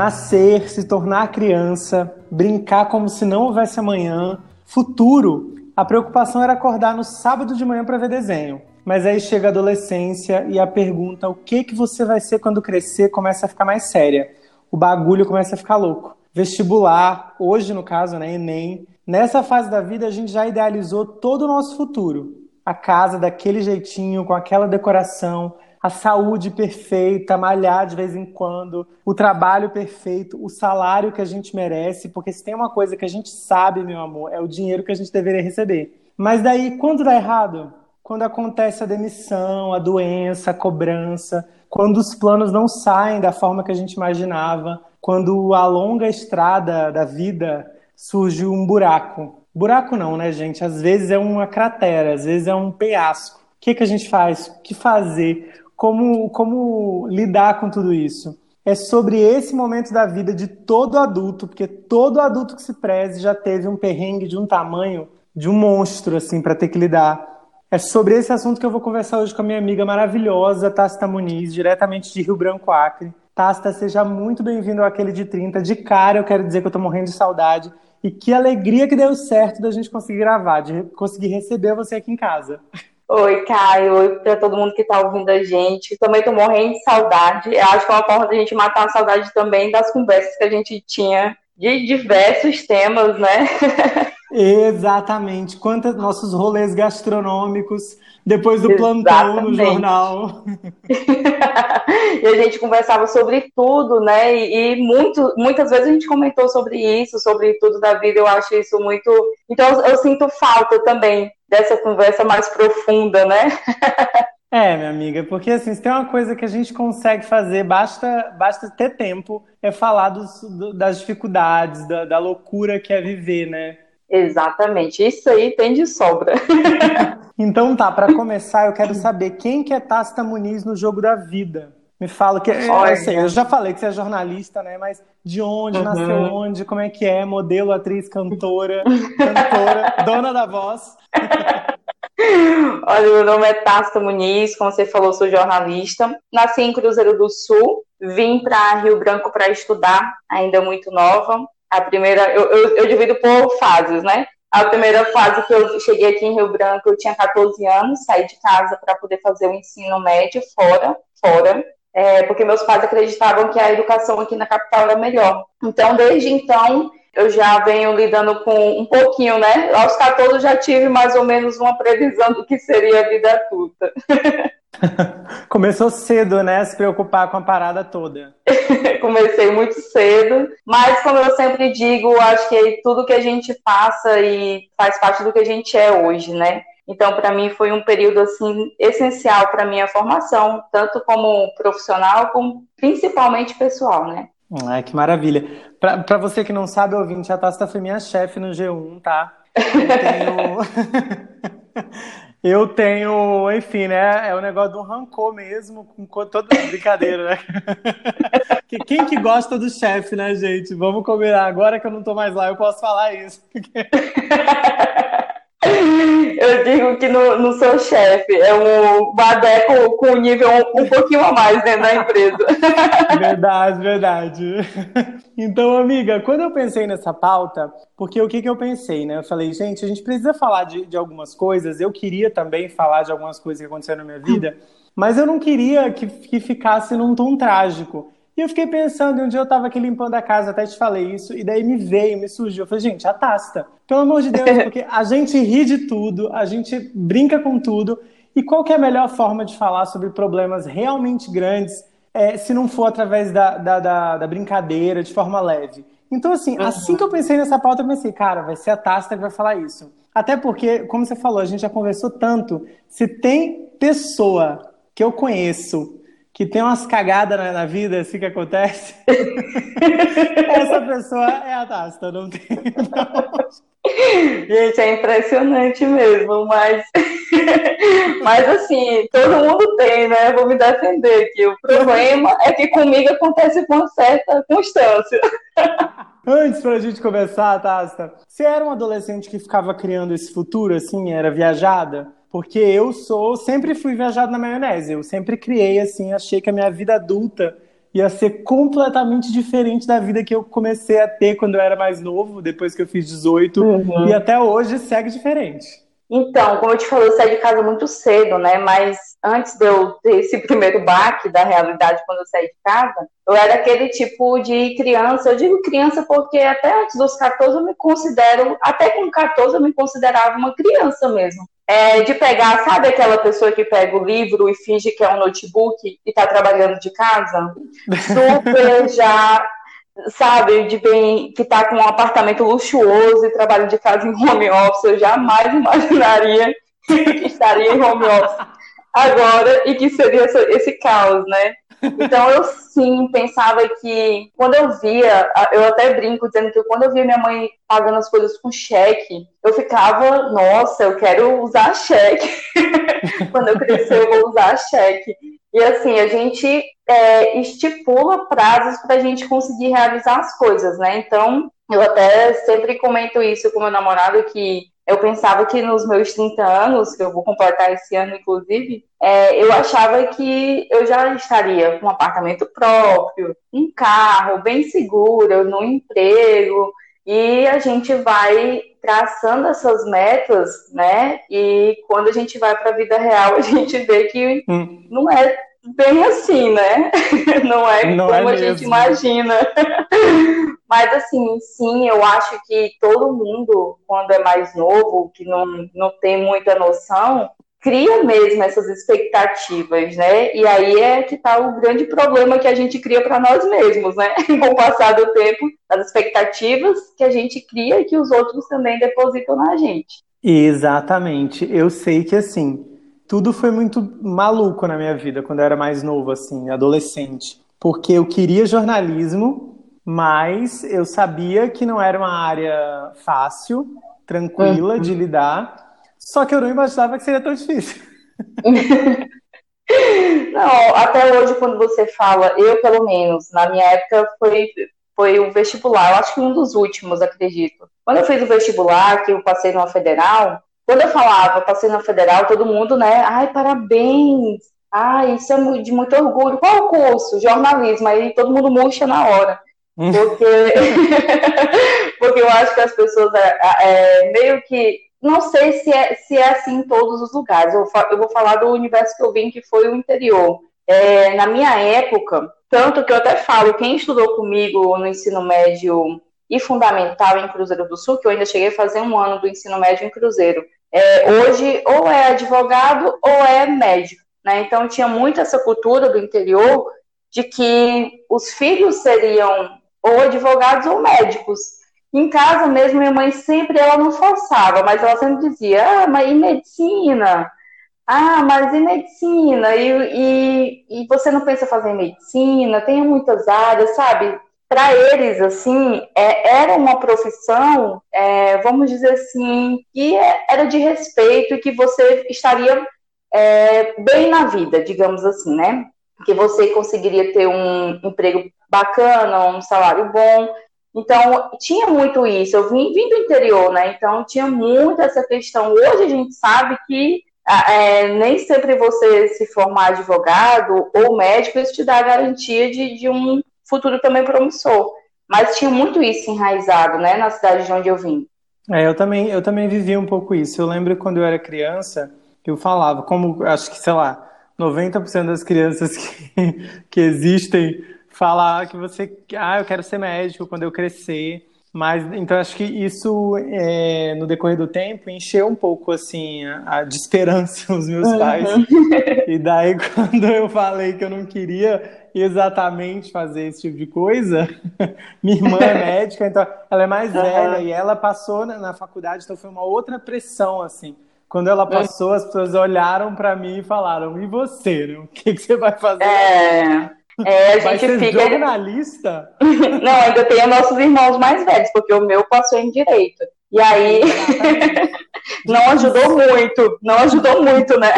Nascer, se tornar criança, brincar como se não houvesse amanhã, futuro, a preocupação era acordar no sábado de manhã para ver desenho. Mas aí chega a adolescência e a pergunta o que que você vai ser quando crescer começa a ficar mais séria. O bagulho começa a ficar louco. Vestibular, hoje no caso, né, ENEM. Nessa fase da vida a gente já idealizou todo o nosso futuro. A casa daquele jeitinho, com aquela decoração, a saúde perfeita, malhar de vez em quando, o trabalho perfeito, o salário que a gente merece, porque se tem uma coisa que a gente sabe, meu amor, é o dinheiro que a gente deveria receber. Mas daí, quando dá errado? Quando acontece a demissão, a doença, a cobrança, quando os planos não saem da forma que a gente imaginava, quando a longa estrada da vida surge um buraco. Buraco não, né, gente? Às vezes é uma cratera, às vezes é um penhasco. O que, que a gente faz? O que fazer? Como, como lidar com tudo isso. É sobre esse momento da vida de todo adulto, porque todo adulto que se preze já teve um perrengue de um tamanho de um monstro, assim, para ter que lidar. É sobre esse assunto que eu vou conversar hoje com a minha amiga maravilhosa, Tácita Muniz, diretamente de Rio Branco, Acre. Tácita, seja muito bem-vindo àquele de 30. De cara, eu quero dizer que eu tô morrendo de saudade. E que alegria que deu certo da gente conseguir gravar, de conseguir receber você aqui em casa. Oi, Caio. Oi para todo mundo que está ouvindo a gente. Também estou morrendo de saudade. Eu acho que é uma forma de a gente matar a saudade também das conversas que a gente tinha de diversos temas, né? Exatamente. Quantos nossos rolês gastronômicos depois do Exatamente. plantão no jornal. e a gente conversava sobre tudo, né? E, e, muito, muitas vezes a gente comentou sobre isso, sobre tudo da vida. Eu acho isso muito. Então eu, eu sinto falta também dessa conversa mais profunda, né? É, minha amiga, porque assim, se tem uma coisa que a gente consegue fazer, basta, basta ter tempo, é falar dos, do, das dificuldades, da, da loucura que é viver, né? Exatamente, isso aí tem de sobra. então tá, para começar, eu quero saber quem que é Tácita Muniz no jogo da vida. Me fala que eu, sei, eu já falei que você é jornalista, né? Mas de onde, uhum. nasceu onde, como é que é, modelo, atriz, cantora, cantora, dona da voz. Olha, meu nome é Tácita Muniz, como você falou, sou jornalista. Nasci em Cruzeiro do Sul, vim para Rio Branco para estudar, ainda muito nova. A primeira, eu, eu, eu, divido por fases, né? A primeira fase que eu cheguei aqui em Rio Branco, eu tinha 14 anos, saí de casa para poder fazer o ensino médio fora, fora, é, porque meus pais acreditavam que a educação aqui na capital era melhor. Então, desde então, eu já venho lidando com um pouquinho, né? Aos 14 já tive mais ou menos uma previsão do que seria a vida adulta. Começou cedo, né? Se preocupar com a parada toda. Comecei muito cedo, mas como eu sempre digo, acho que tudo que a gente passa e faz parte do que a gente é hoje, né? Então, para mim foi um período assim essencial para minha formação, tanto como profissional, como principalmente pessoal, né? Ai, que maravilha. Para você que não sabe, ouvinte, a Tasta foi minha chefe no G1, tá? Eu tenho... Eu tenho, enfim, né? É o um negócio do rancor mesmo, com toda brincadeira, né? Quem que gosta do chefe, né, gente? Vamos combinar. Agora que eu não tô mais lá, eu posso falar isso. Eu digo que não, não sou chefe, é um badeco com nível um, um pouquinho a mais dentro da empresa. Verdade, verdade. Então, amiga, quando eu pensei nessa pauta, porque o que, que eu pensei, né? Eu falei, gente, a gente precisa falar de, de algumas coisas. Eu queria também falar de algumas coisas que aconteceram na minha vida, mas eu não queria que, que ficasse num tom trágico. E eu fiquei pensando, e um dia eu tava aqui limpando a casa, até te falei isso, e daí me veio, me surgiu. Eu falei, gente, a Tasta, pelo amor de Deus, porque a gente ri de tudo, a gente brinca com tudo, e qual que é a melhor forma de falar sobre problemas realmente grandes, é, se não for através da, da, da, da brincadeira, de forma leve? Então, assim, uhum. assim que eu pensei nessa pauta, eu pensei, cara, vai ser a Tasta que vai falar isso. Até porque, como você falou, a gente já conversou tanto. Se tem pessoa que eu conheço que tem umas cagadas na, na, vida, assim que acontece, essa pessoa é a Tasta, não tem. Não. Gente, é impressionante mesmo, mas. mas assim, todo mundo tem, né? Vou me defender aqui. O problema é que comigo acontece com certa constância. Antes, pra gente começar, Tasta, você era um adolescente que ficava criando esse futuro, assim, era viajada? Porque eu sou, sempre fui viajado na maionese. Eu sempre criei assim, achei que a minha vida adulta ia ser completamente diferente da vida que eu comecei a ter quando eu era mais novo, depois que eu fiz 18, uhum. e até hoje segue diferente. Então, como eu te falei, eu saí de casa muito cedo, né? Mas antes de eu ter esse primeiro baque da realidade quando eu saí de casa, eu era aquele tipo de criança. Eu digo criança porque até antes dos 14 eu me considero, até com 14 eu me considerava uma criança mesmo é, de pegar, sabe aquela pessoa que pega o livro e finge que é um notebook e está trabalhando de casa? Super já, sabe, de bem, que está com um apartamento luxuoso e trabalha de casa em home office, eu jamais imaginaria que estaria em home office agora e que seria esse, esse caos, né? Então eu sim pensava que quando eu via, eu até brinco dizendo que quando eu via minha mãe pagando as coisas com cheque, eu ficava, nossa, eu quero usar cheque. quando eu crescer eu vou usar cheque. E assim, a gente é, estipula prazos para a gente conseguir realizar as coisas, né? Então, eu até sempre comento isso com meu namorado que eu pensava que nos meus 30 anos, que eu vou completar esse ano, inclusive, é, eu achava que eu já estaria com um apartamento próprio, um carro bem seguro, no emprego, e a gente vai traçando essas metas, né? E quando a gente vai para a vida real, a gente vê que hum. não é bem assim, né? Não é não como é a gente imagina. Mas assim, sim, eu acho que todo mundo, quando é mais novo, que não, não tem muita noção, cria mesmo essas expectativas, né? E aí é que está o grande problema que a gente cria para nós mesmos, né? Com o passar do tempo, as expectativas que a gente cria e que os outros também depositam na gente. Exatamente. Eu sei que assim, tudo foi muito maluco na minha vida quando eu era mais novo, assim, adolescente. Porque eu queria jornalismo, mas eu sabia que não era uma área fácil, tranquila uhum. de lidar. Só que eu não imaginava que seria tão difícil. Não, até hoje, quando você fala, eu pelo menos, na minha época foi, foi o vestibular, eu acho que um dos últimos, acredito. Quando eu fiz o vestibular, que eu passei numa federal, quando eu falava, passei na federal, todo mundo, né? Ai, parabéns! Ai, isso é de muito orgulho. Qual é o curso? Jornalismo. Aí todo mundo murcha na hora. Hum. Porque, porque eu acho que as pessoas é, é, meio que. Não sei se é, se é assim em todos os lugares. Eu, eu vou falar do universo que eu vim, que foi o interior. É, na minha época, tanto que eu até falo, quem estudou comigo no ensino médio e fundamental em Cruzeiro do Sul, que eu ainda cheguei a fazer um ano do ensino médio em Cruzeiro, é, hoje ou é advogado ou é médico. Né? Então tinha muito essa cultura do interior de que os filhos seriam ou advogados ou médicos. Em casa mesmo, minha mãe sempre, ela não forçava, mas ela sempre dizia, ah, mas e medicina? Ah, mas e medicina? E, e, e você não pensa fazer medicina? Tem muitas áreas, sabe? Para eles, assim, é, era uma profissão, é, vamos dizer assim, que é, era de respeito e que você estaria é, bem na vida, digamos assim, né? Que você conseguiria ter um emprego bacana, um salário bom. Então, tinha muito isso. Eu vim, vim do interior, né? Então, tinha muito essa questão. Hoje a gente sabe que é, nem sempre você se formar advogado ou médico, isso te dá a garantia de, de um futuro também promissor. Mas tinha muito isso enraizado, né, na cidade de onde eu vim. É, eu também, eu também vivi um pouco isso. Eu lembro quando eu era criança, eu falava, como acho que, sei lá, 90% das crianças que, que existem falar que você, ah, eu quero ser médico quando eu crescer. Mas então acho que isso é, no decorrer do tempo encheu um pouco assim a, de esperança os meus uhum. pais. E daí quando eu falei que eu não queria exatamente fazer esse tipo de coisa, minha irmã é médica, então ela é mais uhum. velha e ela passou na, na, faculdade, então foi uma outra pressão assim. Quando ela passou, as pessoas olharam para mim e falaram: "E você, né? o que, que você vai fazer?" É. É, a gente Vai ser fica... jornalista? Não, ainda tem os nossos irmãos mais velhos, porque o meu passou em direito. E aí não ajudou muito, não ajudou muito, né?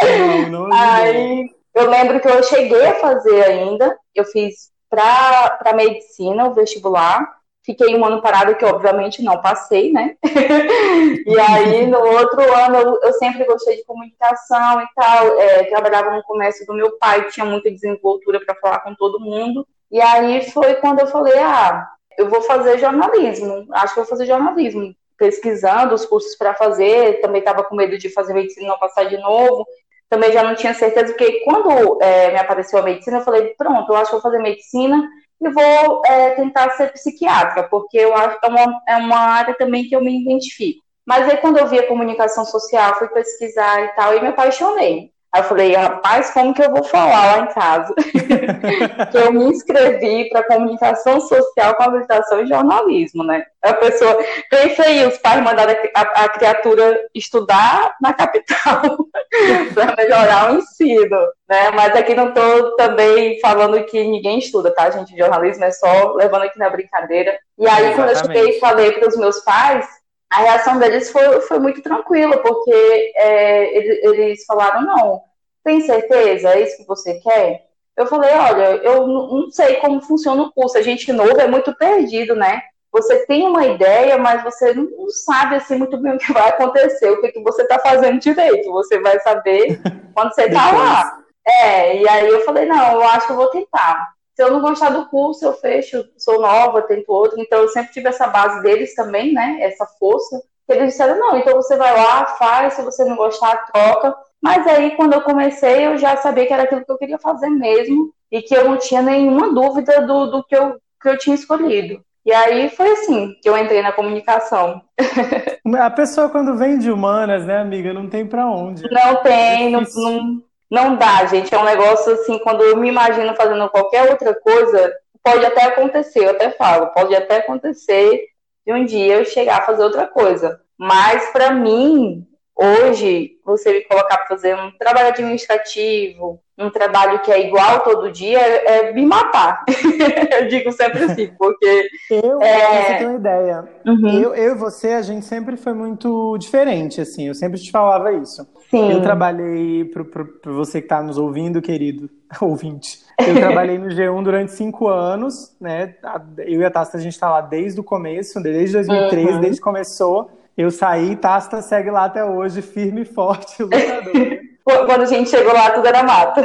Não, não ajudou. Aí eu lembro que eu cheguei a fazer ainda, eu fiz para medicina o vestibular, Fiquei um ano parado, que obviamente não passei, né? e aí, no outro ano, eu, eu, sempre gostei de comunicação e tal. É, trabalhava no comércio do meu pai, tinha muita desenvoltura para falar com todo mundo. E aí foi quando eu falei: ah, eu vou fazer jornalismo. Acho que vou fazer jornalismo. Pesquisando os cursos para fazer, também estava com medo de fazer medicina e não passar de novo. Também já não tinha certeza, porque quando é, me apareceu a medicina, eu falei: pronto, eu acho que vou fazer medicina e vou é, tentar ser psiquiatra, porque eu acho que é uma, é uma área também que eu me identifico. Mas aí, quando eu vi a comunicação social, fui pesquisar e tal, e me apaixonei. Aí eu falei, rapaz, como que eu vou falar lá em casa? que eu me inscrevi para comunicação social com habilitação em jornalismo, né? A pessoa, pensa aí, os pais mandaram a, a, a criatura estudar na capital para melhorar o ensino, né? Mas aqui não estou também falando que ninguém estuda, tá, gente? Jornalismo é só levando aqui na brincadeira. E aí, Exatamente. quando eu cheguei e falei para os meus pais, a reação deles foi, foi muito tranquila, porque é, eles, eles falaram, não, tem certeza? É isso que você quer? Eu falei, olha, eu não sei como funciona o curso, a gente novo é muito perdido, né? Você tem uma ideia, mas você não sabe assim muito bem o que vai acontecer, o que, que você está fazendo direito. Você vai saber quando você está lá. É, e aí eu falei, não, eu acho que eu vou tentar. Se eu não gostar do curso, eu fecho, sou nova, tento outro. Então eu sempre tive essa base deles também, né? Essa força. Eles disseram, não, então você vai lá, faz, se você não gostar, troca. Mas aí, quando eu comecei, eu já sabia que era aquilo que eu queria fazer mesmo e que eu não tinha nenhuma dúvida do, do que, eu, que eu tinha escolhido. E aí foi assim que eu entrei na comunicação. A pessoa, quando vem de humanas, né, amiga, não tem para onde. Não tem, é não, não, não dá, gente. É um negócio assim, quando eu me imagino fazendo qualquer outra coisa, pode até acontecer, eu até falo, pode até acontecer de um dia eu chegar a fazer outra coisa. Mas para mim, hoje, você me colocar para fazer um trabalho administrativo, um trabalho que é igual todo dia, é, me matar. eu digo sempre assim, porque. Eu, é... você tem uma ideia. Uhum. Eu, eu e você, a gente sempre foi muito diferente, assim. Eu sempre te falava isso. Sim. Eu trabalhei, para você que está nos ouvindo, querido ouvinte, eu trabalhei no G1 durante cinco anos, né? Eu e a Tasta, a gente está lá desde o começo, desde 2013, uhum. desde que começou. Eu saí, Tasta segue lá até hoje, firme e forte, lutador. Quando a gente chegou lá, tudo era mato.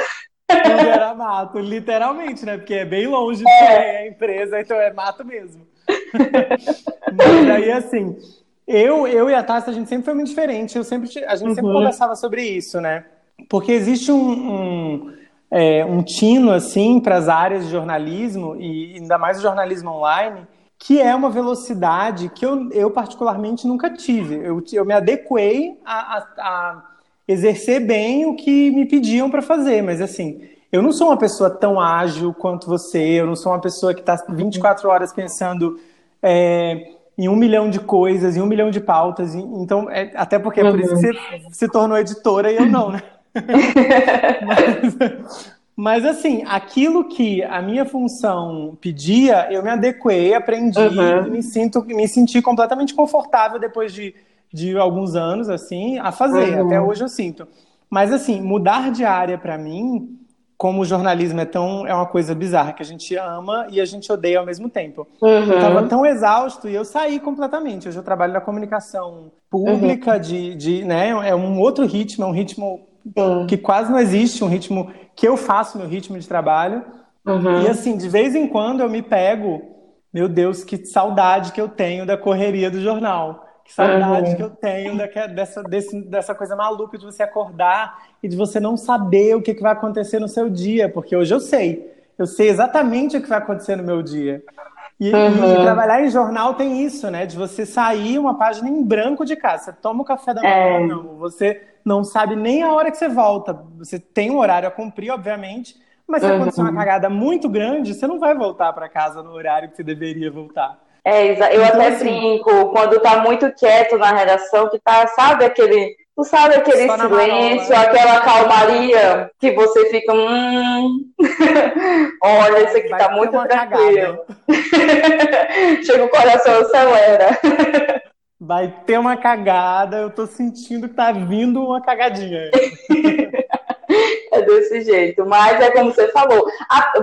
Tudo era mato, literalmente, né? Porque é bem longe é. a empresa, então é mato mesmo. Mas aí, assim, eu, eu e a Tasta, a gente sempre foi muito diferente. Eu sempre, a gente uhum. sempre conversava sobre isso, né? Porque existe um, um, é, um tino, assim, para as áreas de jornalismo, e ainda mais o jornalismo online, que é uma velocidade que eu, eu particularmente nunca tive. Eu, eu me adequei a, a, a exercer bem o que me pediam para fazer, mas assim, eu não sou uma pessoa tão ágil quanto você, eu não sou uma pessoa que está 24 horas pensando é, em um milhão de coisas, em um milhão de pautas, então, é, até porque é por isso que uhum. você se tornou editora e eu não, né? mas, mas assim, aquilo que a minha função pedia, eu me adequei, aprendi, uhum. me sinto, me senti completamente confortável depois de, de alguns anos, assim, a fazer. Uhum. Até hoje eu sinto. Mas assim, mudar de área para mim, como o jornalismo é tão é uma coisa bizarra que a gente ama e a gente odeia ao mesmo tempo. Uhum. Eu estava tão exausto e eu saí completamente. Hoje eu trabalho na comunicação pública uhum. de, de, né, é um outro ritmo, é um ritmo que quase não existe, um ritmo que eu faço meu ritmo de trabalho. Uhum. E assim, de vez em quando eu me pego, meu Deus, que saudade que eu tenho da correria do jornal. Que saudade uhum. que eu tenho da, dessa, desse, dessa coisa maluca de você acordar e de você não saber o que, que vai acontecer no seu dia, porque hoje eu sei. Eu sei exatamente o que vai acontecer no meu dia. E, uhum. e, trabalhar em jornal tem isso, né? De você sair uma página em branco de casa. Você toma o café da manhã, é. não. Você não sabe nem a hora que você volta. Você tem um horário a cumprir, obviamente, mas se uhum. acontecer uma cagada muito grande, você não vai voltar para casa no horário que você deveria voltar. É, eu então, até assim, brinco, quando tá muito quieto na redação, que tá, sabe, aquele. Tu sabe aquele silêncio, aquela calmaria que você fica. Hum... Olha, isso aqui vai tá muito tranquilo. Chega o coração, acelera. Vai ter uma cagada, eu tô sentindo que tá vindo uma cagadinha. é desse jeito. Mas é como você falou.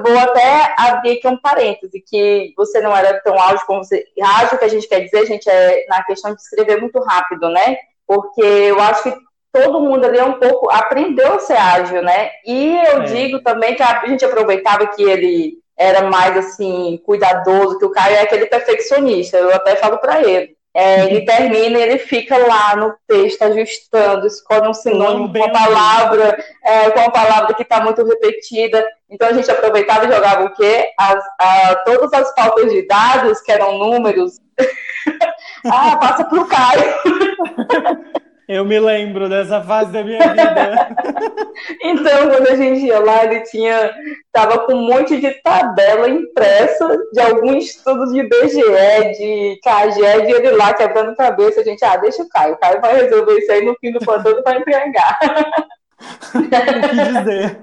vou até abrir aqui um parêntese, que você não era tão ágil como você. Ágil que a gente quer dizer, gente, é na questão de escrever muito rápido, né? Porque eu acho que todo mundo ali é um pouco aprendeu a ser ágil, né? E eu é. digo também que a gente aproveitava que ele era mais assim cuidadoso, que o Caio é aquele perfeccionista. Eu até falo para ele. É, ele termina e ele fica lá no texto ajustando, escolhe um sinônimo com uma palavra, é, com uma palavra que está muito repetida. Então a gente aproveitava e jogava o quê? As, a, todas as faltas de dados, que eram números. ah, passa para o Caio. Eu me lembro dessa fase da minha vida. então, quando a gente ia lá, ele tinha. Tava com um monte de tabela impressa de alguns estudos de BGE, de CAGED, e ele lá quebrando cabeça. A gente, ah, deixa o Caio. O Caio vai resolver isso aí no fim do plantão vai empregar. o que dizer?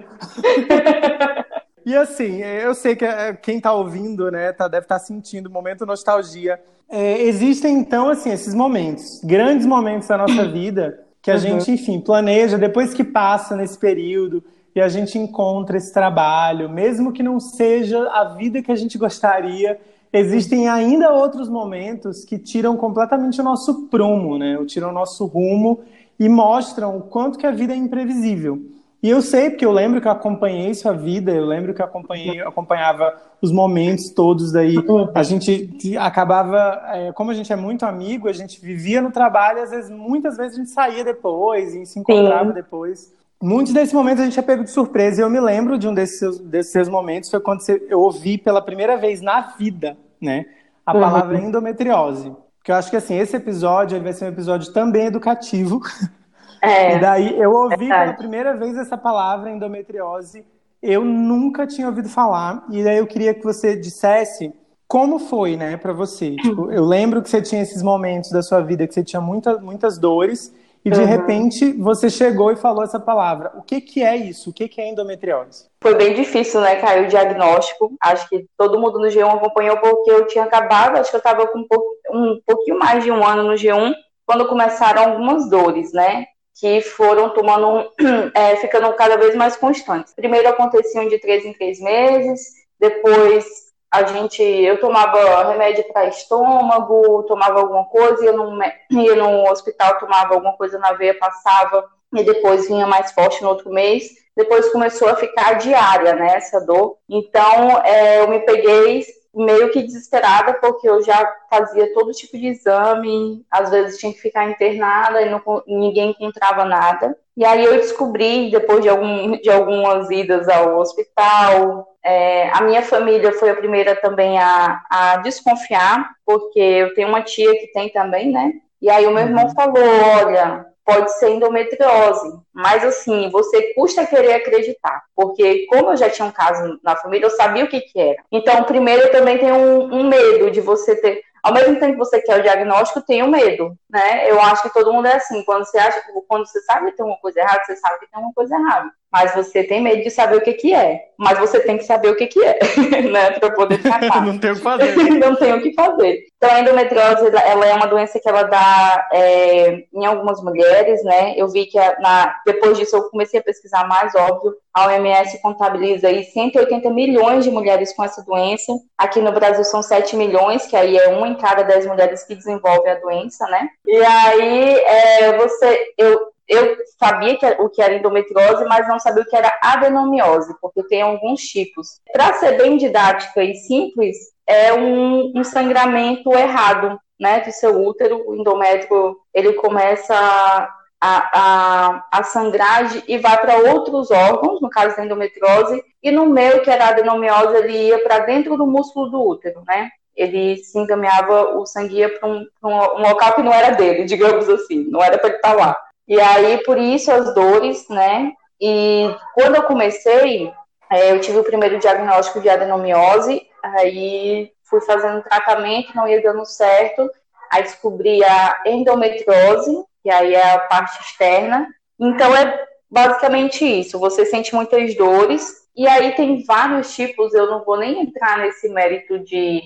E assim, eu sei que eh, quem está ouvindo, né, tá, deve estar tá sentindo o momento nostalgia. É, existem, então, assim, esses momentos, grandes momentos da nossa vida, que a uhum. gente, enfim, planeja, depois que passa nesse período, e a gente encontra esse trabalho, mesmo que não seja a vida que a gente gostaria, existem ainda outros momentos que tiram completamente o nosso prumo, né? Tiram o nosso rumo e mostram o quanto que a vida é imprevisível. E eu sei, porque eu lembro que eu acompanhei sua vida, eu lembro que eu acompanhei, acompanhava os momentos todos daí. A gente acabava, é, como a gente é muito amigo, a gente vivia no trabalho, às vezes, muitas vezes a gente saía depois e se encontrava Sim. depois. Muitos desses momentos a gente é pego de surpresa, e eu me lembro de um desses, desses seus momentos, foi quando você, eu ouvi pela primeira vez na vida, né, a uhum. palavra uhum. endometriose. Porque eu acho que, assim, esse episódio vai ser um episódio também educativo, É, e daí eu ouvi verdade. pela primeira vez essa palavra endometriose, eu nunca tinha ouvido falar, e daí eu queria que você dissesse como foi, né, para você. Tipo, eu lembro que você tinha esses momentos da sua vida que você tinha muita, muitas dores, e de uhum. repente você chegou e falou essa palavra. O que, que é isso? O que, que é endometriose? Foi bem difícil, né, Caio, o diagnóstico. Acho que todo mundo no G1 acompanhou porque eu tinha acabado, acho que eu estava com um, pouco, um pouquinho mais de um ano no G1, quando começaram algumas dores, né? Que foram tomando, é, ficando cada vez mais constantes. Primeiro aconteciam de três em três meses, depois a gente, eu tomava remédio para estômago, tomava alguma coisa, ia no, ia no hospital, tomava alguma coisa na veia, passava, e depois vinha mais forte no outro mês. Depois começou a ficar diária, né, essa dor. Então, é, eu me peguei meio que desesperada, porque eu já fazia todo tipo de exame, às vezes tinha que ficar internada e não, ninguém encontrava nada. E aí eu descobri, depois de, algum, de algumas idas ao hospital, é, a minha família foi a primeira também a, a desconfiar, porque eu tenho uma tia que tem também, né? E aí o meu irmão uhum. falou, olha, pode ser endometriose. Mas assim, você custa querer acreditar, porque como eu já tinha um caso na família, eu sabia o que, que era. Então, primeiro, eu também tenho um, um medo de você ter. Ao mesmo tempo que você quer o diagnóstico, tem o medo, né? Eu acho que todo mundo é assim. Quando você acha, quando você sabe que tem uma coisa errada, você sabe que tem uma coisa errada mas você tem medo de saber o que, que é. Mas você tem que saber o que, que é, né? Para poder tratar. não tem o que fazer. não tem o que fazer. Então, a endometriose, ela é uma doença que ela dá é, em algumas mulheres, né? Eu vi que na, depois disso eu comecei a pesquisar mais, óbvio. A OMS contabiliza aí 180 milhões de mulheres com essa doença. Aqui no Brasil são 7 milhões, que aí é uma em cada 10 mulheres que desenvolve a doença, né? E aí, é, você, eu, eu sabia que, o que era endometriose, mas não sabia o que era adenomiose, porque tem alguns tipos. Para ser bem didática e simples, é um, um, sangramento errado, né, do seu útero. O endométrio ele começa a, a, a sangrar e vai para outros órgãos, no caso da endometriose, e no meu, que era adenomiose, ele ia para dentro do músculo do útero, né? ele se encaminhava, o sangue ia para um, um, local que não era dele, digamos assim, não era para ele estar lá. E aí, por isso, as dores, né? E quando eu comecei, é, eu tive o primeiro diagnóstico de adenomiose, aí fui fazendo tratamento, não ia dando certo, aí descobri a endometriose, que aí é a parte externa. Então, é basicamente isso, você sente muitas dores, e aí tem vários tipos, eu não vou nem entrar nesse mérito de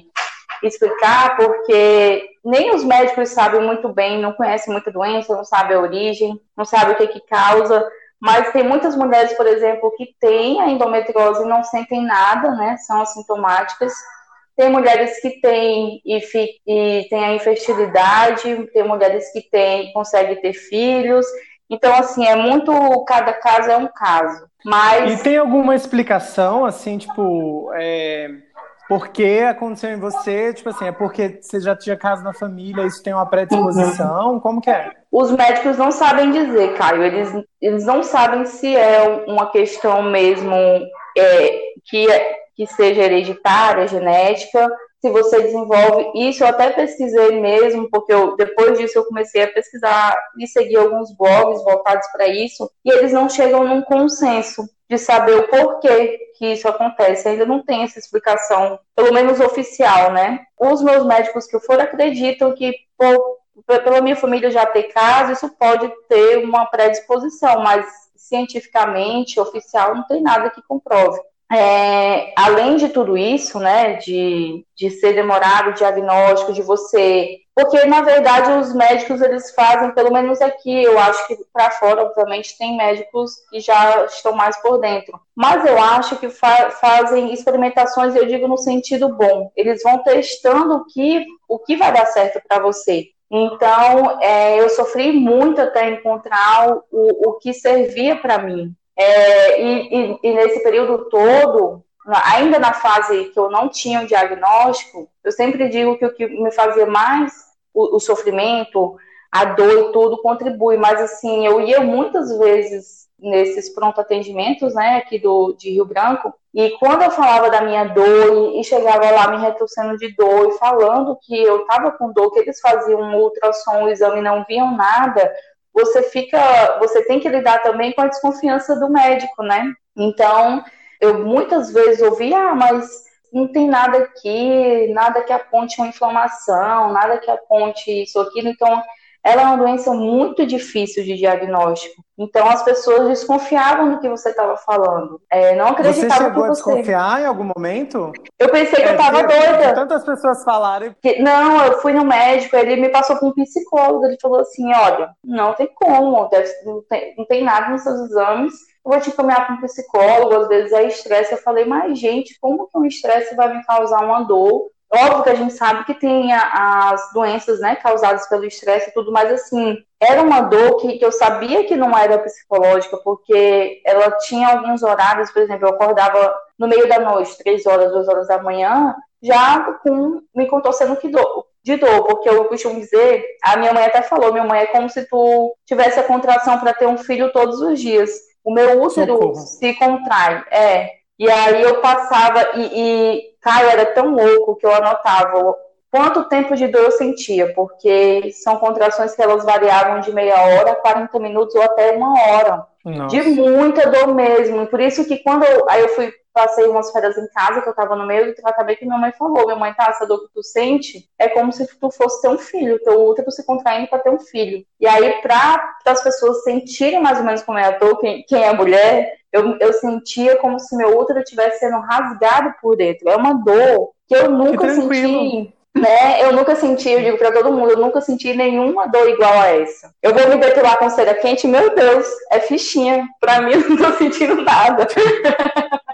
explicar, porque nem os médicos sabem muito bem, não conhecem muita doença, não sabem a origem, não sabem o que, que causa. Mas tem muitas mulheres, por exemplo, que têm a endometriose e não sentem nada, né? São assintomáticas. Tem mulheres que têm e, e têm a infertilidade, tem mulheres que têm, conseguem ter filhos. Então, assim, é muito. Cada caso é um caso. Mas... E tem alguma explicação, assim, tipo, é, por que aconteceu em você? Tipo assim, é porque você já tinha caso na família, isso tem uma predisposição? Uhum. Como que é? Os médicos não sabem dizer, Caio. Eles, eles não sabem se é uma questão mesmo é, que, que seja hereditária, genética, se você desenvolve isso, eu até pesquisei mesmo, porque eu, depois disso eu comecei a pesquisar e seguir alguns blogs voltados para isso, e eles não chegam num consenso de saber o porquê que isso acontece. Ainda não tem essa explicação, pelo menos oficial, né? Os meus médicos que eu for acreditam que por, pela minha família já ter caso, isso pode ter uma predisposição, mas cientificamente, oficial, não tem nada que comprove. É, além de tudo isso, né, de, de ser demorado o diagnóstico, de você. Porque, na verdade, os médicos eles fazem, pelo menos aqui, eu acho que para fora, obviamente, tem médicos que já estão mais por dentro. Mas eu acho que fa fazem experimentações, eu digo no sentido bom. Eles vão testando o que, o que vai dar certo para você. Então, é, eu sofri muito até encontrar o, o que servia para mim. É, e, e, e, nesse período todo, ainda na fase que eu não tinha o diagnóstico, eu sempre digo que o que me fazia mais o, o sofrimento, a dor e tudo contribui, mas assim, eu ia muitas vezes nesses pronto atendimentos, né, aqui do, de Rio Branco, e quando eu falava da minha dor e chegava lá me retorcendo de dor e falando que eu estava com dor, que eles faziam um ultrassom, o exame não viam nada, você fica, você tem que lidar também com a desconfiança do médico, né? Então, eu muitas vezes ouvi, ah, mas não tem nada aqui, nada que aponte uma inflamação, nada que aponte isso, aquilo. Então, ela é uma doença muito difícil de diagnóstico. Então as pessoas desconfiavam do que você estava falando. É, não acreditavam você chegou a desconfiar em algum momento? Eu pensei que é, eu estava doida. Tantas pessoas falaram. Não, eu fui no médico, ele me passou para um psicólogo. Ele falou assim: olha, não tem como, deve, não, tem, não tem nada nos seus exames. Eu vou te encaminhar para um psicólogo, às vezes é estresse. Eu falei, mas gente, como que um estresse vai me causar uma dor? Óbvio que a gente sabe que tem as doenças, né, causadas pelo estresse e tudo, mas assim, era uma dor que, que eu sabia que não era psicológica, porque ela tinha alguns horários, por exemplo, eu acordava no meio da noite, três horas, duas horas da manhã, já com me contorcendo que dor, de dor, porque eu costumo dizer, a minha mãe até falou, minha mãe é como se tu tivesse a contração para ter um filho todos os dias. O meu útero Socorro. se contrai, é. E aí eu passava e, e Caio era tão louco que eu anotava quanto tempo de dor eu sentia, porque são contrações que elas variavam de meia hora, 40 minutos ou até uma hora. Nossa. De muita dor mesmo. Por isso que quando eu, aí eu fui, passei umas férias em casa, que eu tava no meio do tratamento, que minha mãe falou, minha mãe, tá, essa dor que tu sente é como se tu fosse ter um filho, teu útero se contraindo para ter um filho. E aí, para as pessoas sentirem mais ou menos como é a dor, quem, quem é mulher, eu, eu sentia como se meu útero estivesse sendo rasgado por dentro. É uma dor que eu nunca que senti. Né? Eu nunca senti, eu digo para todo mundo, eu nunca senti nenhuma dor igual a essa. Eu vou me depilar com cera quente, meu Deus, é fichinha. Pra mim, eu não tô sentindo nada.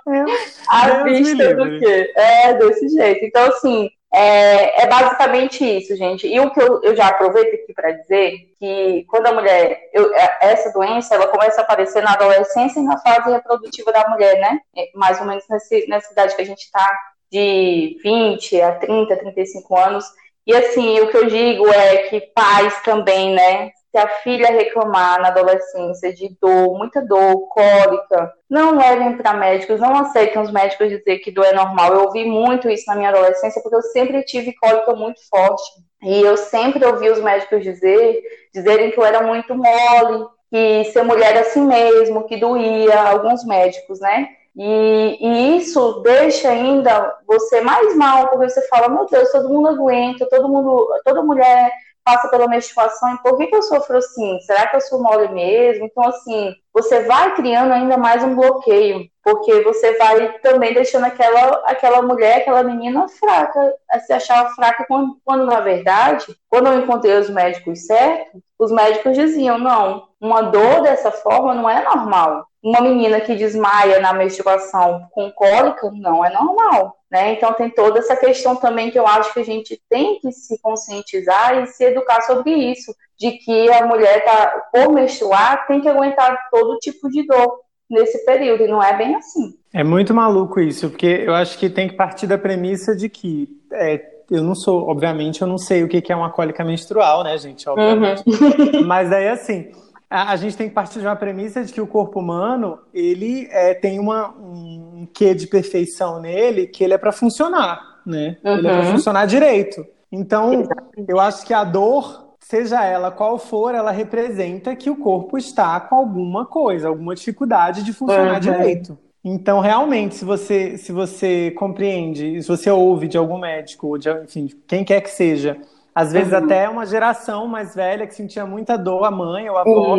É, a vista do quê? É, desse jeito. Então, assim, é, é, basicamente isso, gente. E o que eu, eu já aproveito aqui para dizer que quando a mulher, eu, é, essa doença, ela começa a aparecer na adolescência e na fase reprodutiva da mulher, né? É, mais ou menos nesse, nessa idade que a gente está, de 20 a 30, 35 anos. E assim, o que eu digo é que pais também, né? Se a filha reclamar na adolescência de dor, muita dor, cólica, não levem para médicos, não aceitem os médicos dizer que dor é normal. Eu ouvi muito isso na minha adolescência, porque eu sempre tive cólica muito forte. E eu sempre ouvi os médicos dizer, dizerem que eu era muito mole, que ser mulher é assim mesmo, que doía, alguns médicos, né? E, e, isso deixa ainda você mais mal, porque você fala, meu Deus, todo mundo doente, todo mundo, toda mulher passa pela menstruação, e por que, que eu sofro assim? Será que eu sou mole mesmo? Então, assim, você vai criando ainda mais um bloqueio, porque você vai também deixando aquela, aquela mulher, aquela menina fraca, se achar fraca, quando, quando na verdade, quando eu encontrei os médicos certos, os médicos diziam, não, uma dor dessa forma não é normal. Uma menina que desmaia na menstruação com cólica não é normal. Né? Então tem toda essa questão também que eu acho que a gente tem que se conscientizar e se educar sobre isso, de que a mulher tá por menstruar tem que aguentar todo tipo de dor nesse período e não é bem assim. É muito maluco isso, porque eu acho que tem que partir da premissa de que é, eu não sou, obviamente, eu não sei o que é uma cólica menstrual, né, gente? Obviamente. Uhum. Mas daí assim a, gente tem que partir de uma premissa de que o corpo humano ele é, tem uma, um quê de perfeição nele que ele é para funcionar, né? Uhum. Ele é para funcionar direito. Então, eu acho que a dor, seja ela qual for, ela representa que o corpo está com alguma coisa, alguma dificuldade de funcionar uhum. direito. Então, realmente, se você, se você compreende, se você ouve de algum médico, ou de, enfim, quem quer que seja, às vezes uhum. até uma geração mais velha que sentia muita dor, a mãe ou a avó,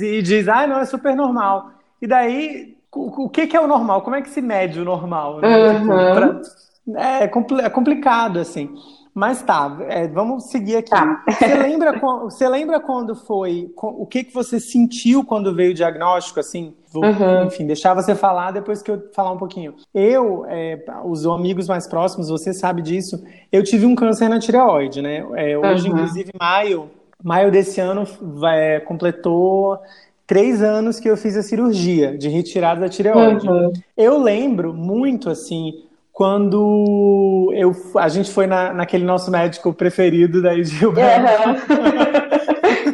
e diz, ah, não, é super normal. E daí, o, o que, que é o normal? Como é que se mede o normal? Né? Uhum. Tipo, pra... é, é, complicado, assim. Mas tá, é, vamos seguir aqui. Tá. Você, lembra, você lembra quando foi, o que, que você sentiu quando veio o diagnóstico, assim? Vou, uhum. Enfim, deixar você falar depois que eu falar um pouquinho. Eu, é, os amigos mais próximos, você sabe disso, eu tive um câncer na tireoide, né? É, hoje, uhum. inclusive, maio, maio desse ano vai, completou três anos que eu fiz a cirurgia de retirada da tireoide. Uhum. Eu lembro muito, assim, quando eu, a gente foi na, naquele nosso médico preferido da Gilberto. Uhum.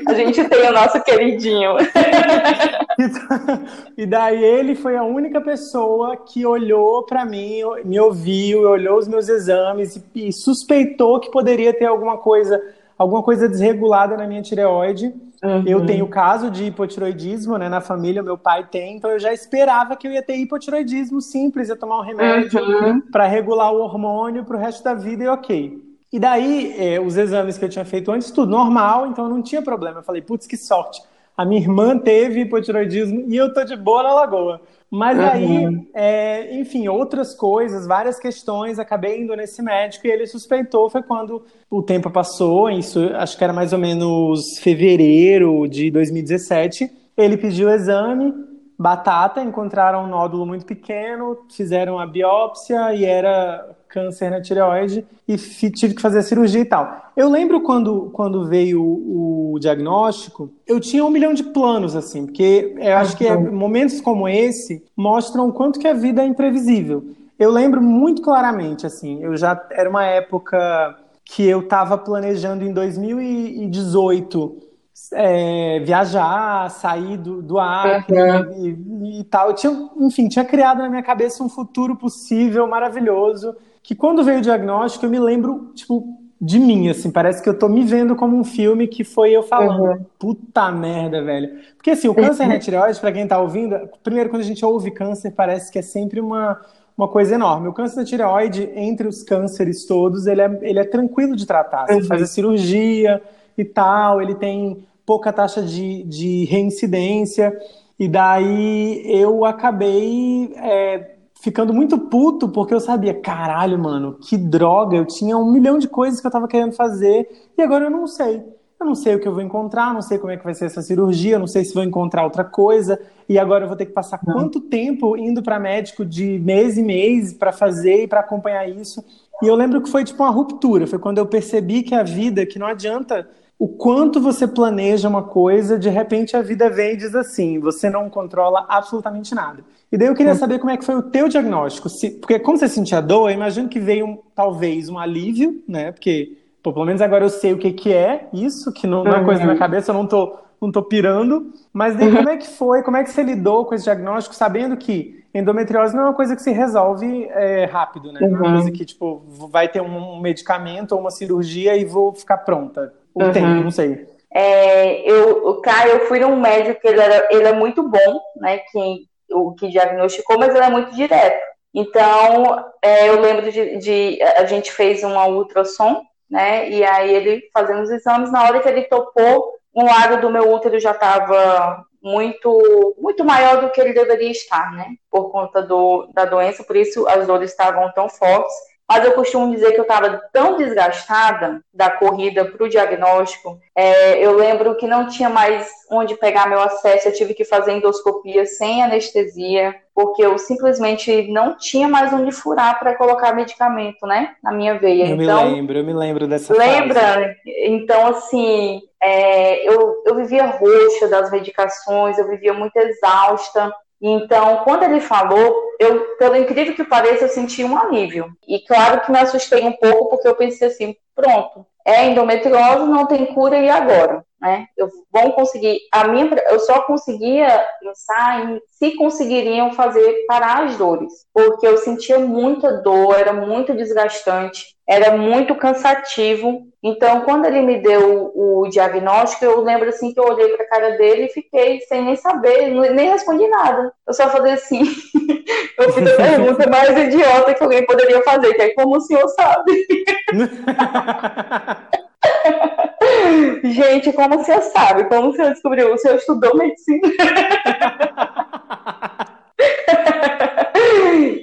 a gente tem o nosso queridinho. e daí ele foi a única pessoa que olhou para mim, me ouviu, olhou os meus exames e, e suspeitou que poderia ter alguma coisa alguma coisa desregulada na minha tireoide. Uhum. Eu tenho caso de hipotiroidismo, né, na família, meu pai tem, então eu já esperava que eu ia ter hipotiroidismo simples, ia tomar um remédio uhum. para regular o hormônio para o resto da vida e ok. E daí, é, os exames que eu tinha feito antes, tudo normal, então não tinha problema. Eu falei, putz, que sorte. A minha irmã teve hipotiroidismo e eu tô de boa na lagoa. Mas uhum. aí, é, enfim, outras coisas, várias questões, acabei indo nesse médico e ele suspeitou. Foi quando o tempo passou, isso acho que era mais ou menos fevereiro de 2017. Ele pediu o exame, batata, encontraram um nódulo muito pequeno, fizeram a biópsia e era câncer na tireoide e tive que fazer a cirurgia e tal. Eu lembro quando, quando veio o, diagnóstico, eu tinha um milhão de planos, assim, porque eu acho que é, momentos como esse mostram o quanto que a vida é imprevisível. Eu lembro muito claramente, assim, eu já era uma época que eu estava planejando em 2018 é, viajar, sair do, do Acre uhum. e, e, tal. Eu tinha, enfim, tinha criado na minha cabeça um futuro possível, maravilhoso, que quando veio o diagnóstico eu me lembro, tipo, de mim, assim, parece que eu tô me vendo como um filme que foi eu falando, uhum. puta merda, velho. Porque assim, o câncer na tireoide, pra quem tá ouvindo, primeiro quando a gente ouve câncer, parece que é sempre uma, uma coisa enorme. O câncer da tireoide, entre os cânceres todos, ele é, ele é tranquilo de tratar. Você uhum. faz a cirurgia, e tal, ele tem pouca taxa de, de reincidência, e daí eu acabei é, ficando muito puto porque eu sabia, caralho, mano, que droga, eu tinha um milhão de coisas que eu tava querendo fazer e agora eu não sei. Eu não sei o que eu vou encontrar, não sei como é que vai ser essa cirurgia, não sei se vou encontrar outra coisa. E agora eu vou ter que passar quanto tempo indo para médico de mês em mês para fazer e para acompanhar isso. E eu lembro que foi tipo uma ruptura, foi quando eu percebi que a vida, que não adianta o quanto você planeja uma coisa, de repente a vida vem e diz assim, você não controla absolutamente nada. E daí eu queria saber como é que foi o teu diagnóstico, se, porque como você sentia dor, eu imagino que veio talvez um alívio, né? Porque pô, pelo menos agora eu sei o que, que é isso, que não, não é coisa na minha uhum. cabeça, eu não tô, não tô pirando. Mas daí, como é que foi? Como é que você lidou com esse diagnóstico, sabendo que endometriose não é uma coisa que se resolve é, rápido, né? Uhum. Não é uma coisa que, tipo, vai ter um medicamento ou uma cirurgia e vou ficar pronta. Ou uhum. tem, não sei. É, eu, o Caio, eu fui num médico que ele, era, ele é muito bom, né? Que, o que diagnosticou, mas ele é muito direto. Então, é, eu lembro de, de, A gente fez uma ultrassom, né? E aí ele fazendo os exames, na hora que ele topou, um lado do meu útero já estava muito muito maior do que ele deveria estar, né? Por conta do, da doença, por isso as dores estavam tão fortes. Mas eu costumo dizer que eu estava tão desgastada da corrida para o diagnóstico. É, eu lembro que não tinha mais onde pegar meu acesso, eu tive que fazer endoscopia sem anestesia, porque eu simplesmente não tinha mais onde furar para colocar medicamento, né, na minha veia. Eu então, me lembro, eu me lembro dessa Lembra? Fase. Então, assim, é, eu, eu vivia roxa das medicações, eu vivia muito exausta. Então, quando ele falou, eu, pelo incrível que pareça, eu senti um alívio. E claro que me assustei um pouco, porque eu pensei assim, pronto, é endometriose, não tem cura, e agora? Né? Eu vou conseguir. A minha, eu só conseguia pensar em se conseguiriam fazer parar as dores, porque eu sentia muita dor, era muito desgastante, era muito cansativo. Então, quando ele me deu o, diagnóstico, eu lembro assim que eu olhei para a cara dele e fiquei sem nem saber, nem respondi nada. Eu só falei assim, eu fiz a pergunta mais idiota que alguém poderia fazer, que é como o senhor sabe. Gente, como você sabe? Como você descobriu? O senhor estudou medicina?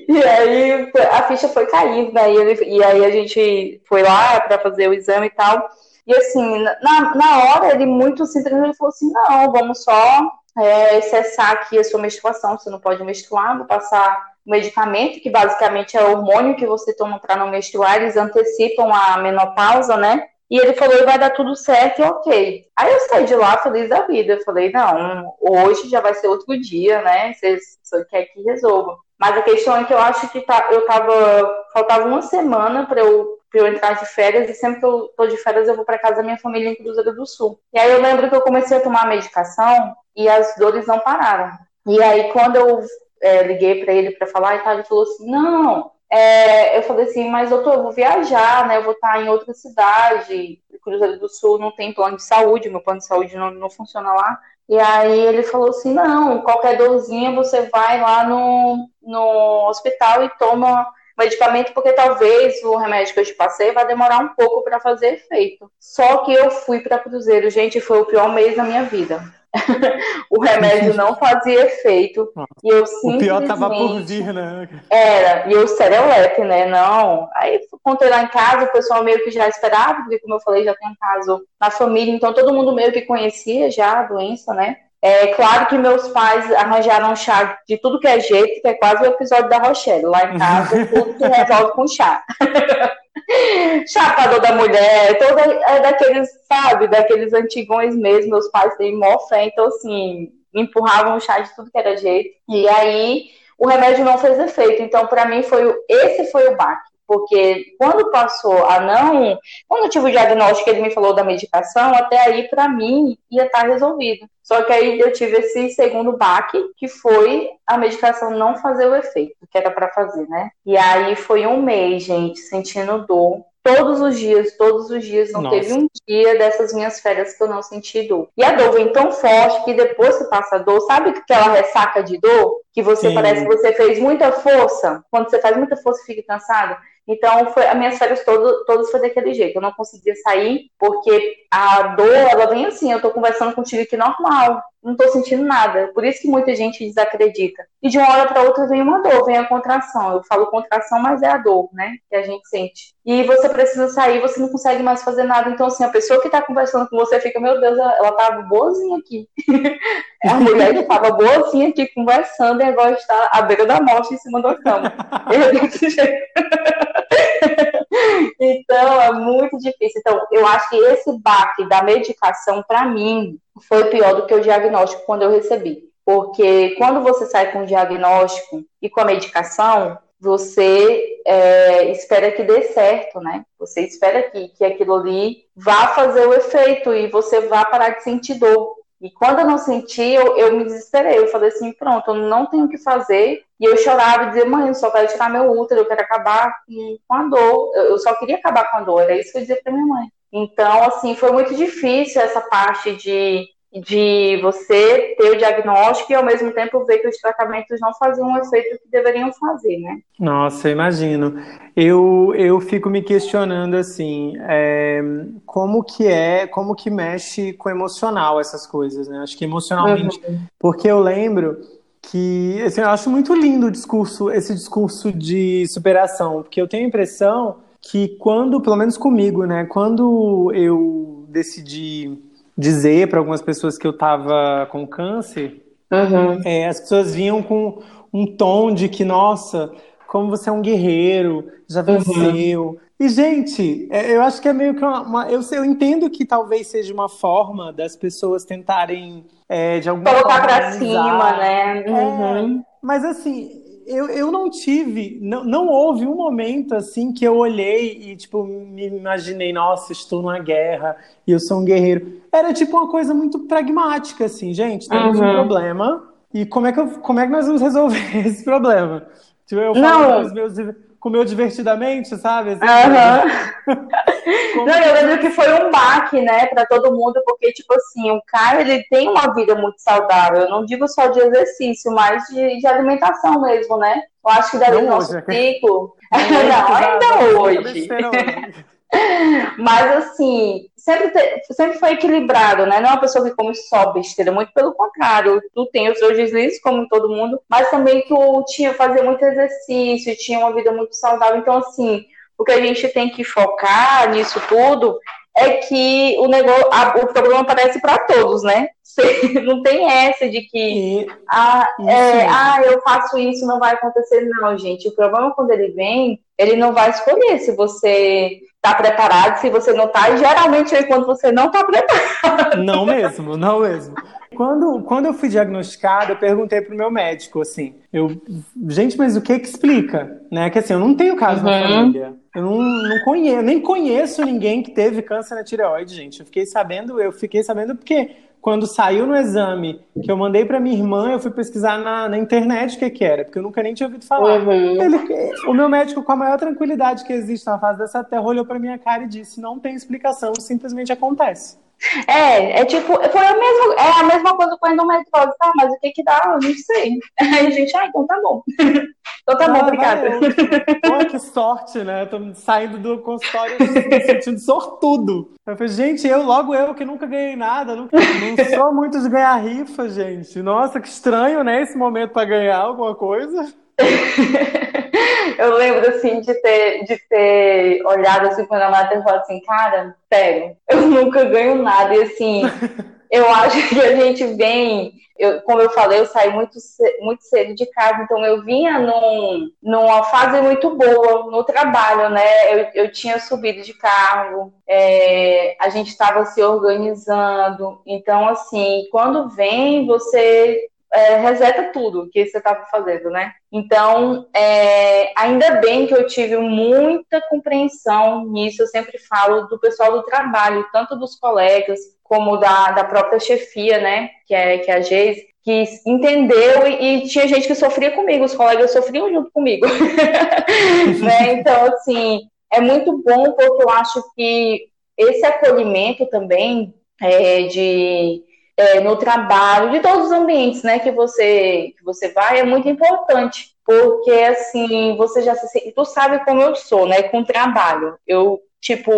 e aí a ficha foi caindo, né? E, e aí a gente foi lá para fazer o exame e tal. E assim, na, na hora ele muito simplesmente ele falou assim: não, vamos só é, cessar aqui a sua menstruação, você não pode menstruar, vou passar um medicamento, que basicamente é o hormônio que você toma para não menstruar, eles antecipam a menopausa, né? E ele falou, vai dar tudo certo e ok. Aí eu saí de lá feliz da vida. Eu falei, não, hoje já vai ser outro dia, né? Você, quer que resolva. Mas a questão é que eu acho que tá, eu tava. Faltava uma semana para eu, pra eu entrar de férias, e sempre que eu tô de férias eu vou para casa da minha família em Cruzeiro do Sul. E aí eu lembro que eu comecei a tomar medicação e as dores não pararam. E aí quando eu é, liguei para ele para falar e tal, ele falou assim: não, é, eu falei assim, mas doutor, eu vou viajar, né? Eu vou estar em outra cidade. Cruzeiro do Sul não tem plano de saúde, meu plano de saúde não, não funciona lá. E aí ele falou assim, não, qualquer dorzinha você vai lá no, no hospital e toma medicamento, porque talvez o remédio que eu te passei vai demorar um pouco para fazer efeito. Só que eu fui para Cruzeiro, gente, foi o pior mês da minha vida. O remédio não fazia efeito. E eu O pior tava por vir, né? Era, e eu serelepe, né? Não. Aí contei lá em casa, o pessoal meio que já esperava, porque como eu falei, já tem um caso na família, então todo mundo meio que conhecia já a doença, né? É claro que meus pais arranjaram chá de tudo que é jeito, que é quase o episódio da Rochelle. Lá em casa, tudo se resolve com chá. Chapador da mulher, toda é daqueles, sabe, daqueles antigões mesmo. Meus pais têm mó fé, então assim, empurravam o chá de tudo que era jeito. E aí o remédio não fez efeito. Então, para mim, foi esse foi o baque. Porque quando passou a não. Quando eu tive o diagnóstico, ele me falou da medicação, até aí, para mim, ia estar tá resolvido. Só que aí eu tive esse segundo baque, que foi a medicação não fazer o efeito que era para fazer, né? E aí foi um mês, gente, sentindo dor, todos os dias, todos os dias. Não Nossa. teve um dia dessas minhas férias que eu não senti dor. E a dor vem tão forte que depois que passa a dor, sabe aquela ressaca de dor? Que você Sim. parece que você fez muita força. Quando você faz muita força fica cansado. Então, foi, as minhas férias todo, todas foi daquele jeito. Eu não conseguia sair, porque a dor, ela vem assim, eu tô conversando contigo aqui normal, não tô sentindo nada. Por isso que muita gente desacredita. E de uma hora para outra vem uma dor, vem a contração. Eu falo contração, mas é a dor, né, que a gente sente. E você precisa sair, você não consegue mais fazer nada. Então, assim, a pessoa que tá conversando com você fica, meu Deus, ela tava boazinha aqui. a mulher que tava boazinha aqui conversando e agora está à beira da morte em cima da cama. Eu desse jeito. então, é muito difícil. Então, eu acho que esse baque da medicação, para mim, foi pior do que o diagnóstico quando eu recebi. Porque quando você sai com o diagnóstico e com a medicação, você é, espera que dê certo, né? Você espera que, que aquilo ali vá fazer o efeito e você vá parar de sentir dor. E quando eu não senti, eu, eu me desesperei. Eu falei assim: pronto, eu não tenho o que fazer. E eu chorava e dizia: mãe, eu só quero tirar meu útero, eu quero acabar com a dor. Eu só queria acabar com a dor. Era isso que eu dizia para minha mãe. Então, assim, foi muito difícil essa parte de de você ter o diagnóstico e ao mesmo tempo ver que os tratamentos não faziam o efeito que deveriam fazer, né? Nossa, eu imagino. Eu, eu fico me questionando assim, é, como que é, como que mexe com o emocional essas coisas, né? Acho que emocionalmente, uhum. porque eu lembro que assim, eu acho muito lindo o discurso, esse discurso de superação, porque eu tenho a impressão que quando, pelo menos comigo, né, quando eu decidi dizer para algumas pessoas que eu estava com câncer, uhum. é, as pessoas vinham com um tom de que, nossa, como você é um guerreiro, já venceu. Uhum. E, gente, é, eu acho que é meio que uma. uma eu, eu, entendo que talvez seja uma forma das pessoas tentarem, é, de alguma Colocar forma. Colocar pra cima, né? É, uhum. É, mas, assim, eu, eu não tive, não, não houve um momento assim que eu olhei e tipo me imaginei, nossa, estou numa guerra e eu sou um guerreiro. Era tipo uma coisa muito pragmática assim, gente, temos uhum. um problema e como é que eu, como é que nós vamos resolver esse problema? Tipo, eu falo com meus comeu divertidamente, sabe? Assim, uhum. Não, eu lembro que foi um baque, né, para todo mundo, porque, tipo assim, o cara, ele tem uma vida muito saudável, eu não digo só de exercício, mas de, de alimentação mesmo, né? Eu acho que dali no nosso ciclo... Não, não ainda hoje. Mas assim, sempre, te, sempre foi equilibrado, né? Não é uma pessoa que come só besteira, muito pelo contrário. Tu tem os seus deslizes, como todo mundo, mas também tu tinha fazer muito exercício, tinha uma vida muito saudável. Então, assim, o que a gente tem que focar nisso tudo é que o negócio, a, o problema aparece para todos, né? Não tem essa de que ah, é, ah, eu faço isso, não vai acontecer. Não, gente. O problema quando ele vem, ele não vai escolher se você está preparado, se você não está. Geralmente é quando você não está preparado. Não mesmo, não mesmo. Quando, quando eu fui diagnosticada, eu perguntei pro meu médico, assim, eu, gente, mas o que que explica? Né? Que assim, eu não tenho caso uhum. na família. Eu não, não conheço, nem conheço ninguém que teve câncer na tireoide, gente. Eu fiquei sabendo, eu fiquei sabendo porque quando saiu no exame que eu mandei para minha irmã, eu fui pesquisar na, na internet o que, que era, porque eu nunca nem tinha ouvido falar. Uhum. Ele, o meu médico, com a maior tranquilidade que existe na face dessa terra, olhou para minha cara e disse: não tem explicação, simplesmente acontece. É, é tipo, foi a mesma, é a mesma coisa com a endometriose, tá? Mas o que que dá? Eu não sei. Aí a gente, ah, então tá bom. Então tá ah, bom, obrigada. Olha que sorte, né? Tô saindo do consultório me sentindo sortudo. Eu falei, gente, eu, logo eu que nunca ganhei nada, não, não sou muito de ganhar rifa, gente. Nossa, que estranho, né? Esse momento para ganhar alguma coisa. Eu lembro assim de ter, de ter olhado assim quando a Mata e falado assim, cara, sério, eu nunca ganho nada. E assim, eu acho que a gente vem, eu, como eu falei, eu saí muito, muito cedo de casa, então eu vinha num, numa fase muito boa no trabalho, né? Eu, eu tinha subido de cargo, é, a gente estava se organizando, então assim, quando vem, você é, reseta tudo que você estava fazendo, né? Então, é, ainda bem que eu tive muita compreensão nisso, eu sempre falo do pessoal do trabalho, tanto dos colegas como da, da própria chefia, né? Que é, que é a Geise, que entendeu e, e, tinha gente que sofria comigo, os colegas sofriam junto comigo. né? Então, assim, é muito bom porque eu acho que esse acolhimento também é, de é, no trabalho, de todos os ambientes, né, que você que você vai é muito importante, porque assim você já se, tu sabe como eu sou, né, com trabalho. Eu tipo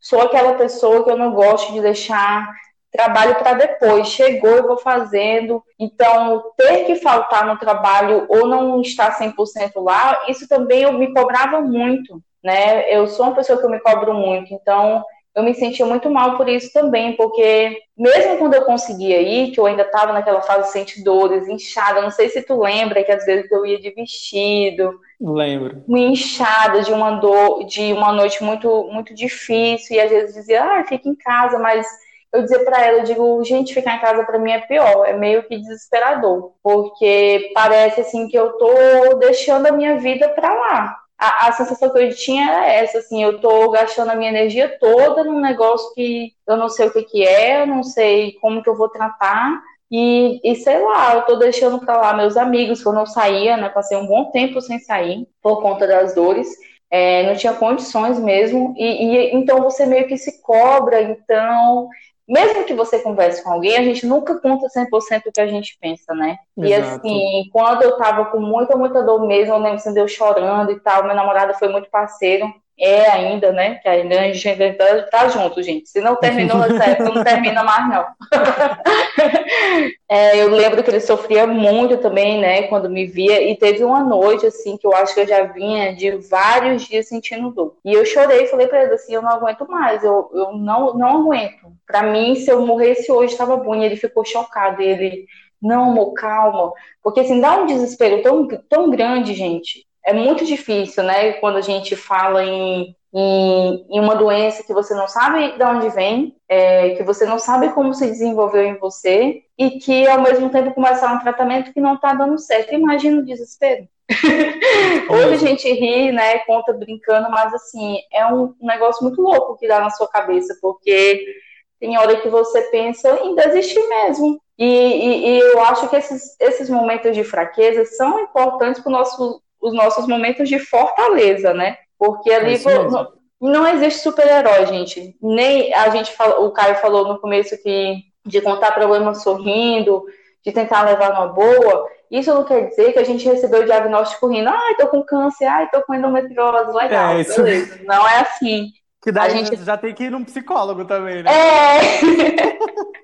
sou aquela pessoa que eu não gosto de deixar trabalho para depois. Chegou, eu vou fazendo. Então, ter que faltar no trabalho ou não estar 100% lá, isso também eu me cobrava muito, né? Eu sou uma pessoa que eu me cobro muito. Então, eu me sentia muito mal por isso também, porque mesmo quando eu conseguia ir, que eu ainda estava naquela fase de sentir dores, inchada, não sei se tu lembra que às vezes eu ia de vestido. Lembro. Me inchada de uma dor, de uma noite muito muito difícil, e às vezes dizia, ah, fica em casa, mas eu dizer para ela, eu digo, gente, ficar em casa para mim é pior, é meio que desesperador, porque parece assim que eu tô deixando a minha vida para lá. A, a, sensação que eu tinha era essa, assim, eu tô gastando a minha energia toda num negócio que eu não sei o que que é, eu não sei como que eu vou tratar, e, e, sei lá, eu tô deixando pra lá meus amigos, que eu não saía, né? Passei um bom tempo sem sair por conta das dores. É, não tinha condições mesmo. E, e, então você meio que se cobra. Então, mesmo que você converse com alguém, a gente nunca conta 100% o que a gente pensa, né? Exato. E assim, quando eu tava com muita, muita dor mesmo, eu lembro assim, eu chorando e tal, meu namorado foi muito parceiro é ainda, né? Que ainda a gente ainda tá, tá junto, gente. Se não terminou essa época, não termina mais, não. é, eu lembro que ele sofria muito também, né? Quando me via. E teve uma noite, assim, que eu acho que eu já vinha de vários dias sentindo dor. E eu chorei e falei pra ele assim: eu não aguento mais, eu, eu não, não aguento. Pra mim, se eu morresse hoje, estava bom. E ele ficou chocado. Ele, não, amor, calma. Porque assim, dá um desespero tão, tão grande, gente é muito difícil, né? Quando a gente fala em, em, em uma doença que você não sabe de onde vem, é, que você não sabe como se desenvolveu em você e que ao mesmo tempo começar um tratamento que não está dando certo. Imagina o desespero. Hoje a gente ri, né? Conta brincando, mas assim, é um negócio muito louco que dá na sua cabeça, porque tem hora que você pensa em desistir mesmo. E, e, e eu acho que esses, esses momentos de fraqueza são importantes para o nosso os nossos momentos de fortaleza, né? Porque ali é não, existe super-herói, gente. Nem a gente falou, o Caio falou no começo que de contar problemas sorrindo, de tentar levar numa boa. Isso não quer dizer que a gente recebeu o diagnóstico rindo, ai, tô com câncer, ai, tô com endometriose, legal, é, isso... beleza. Não é assim. Que daí a gente já tem que ir num psicólogo também, né? É!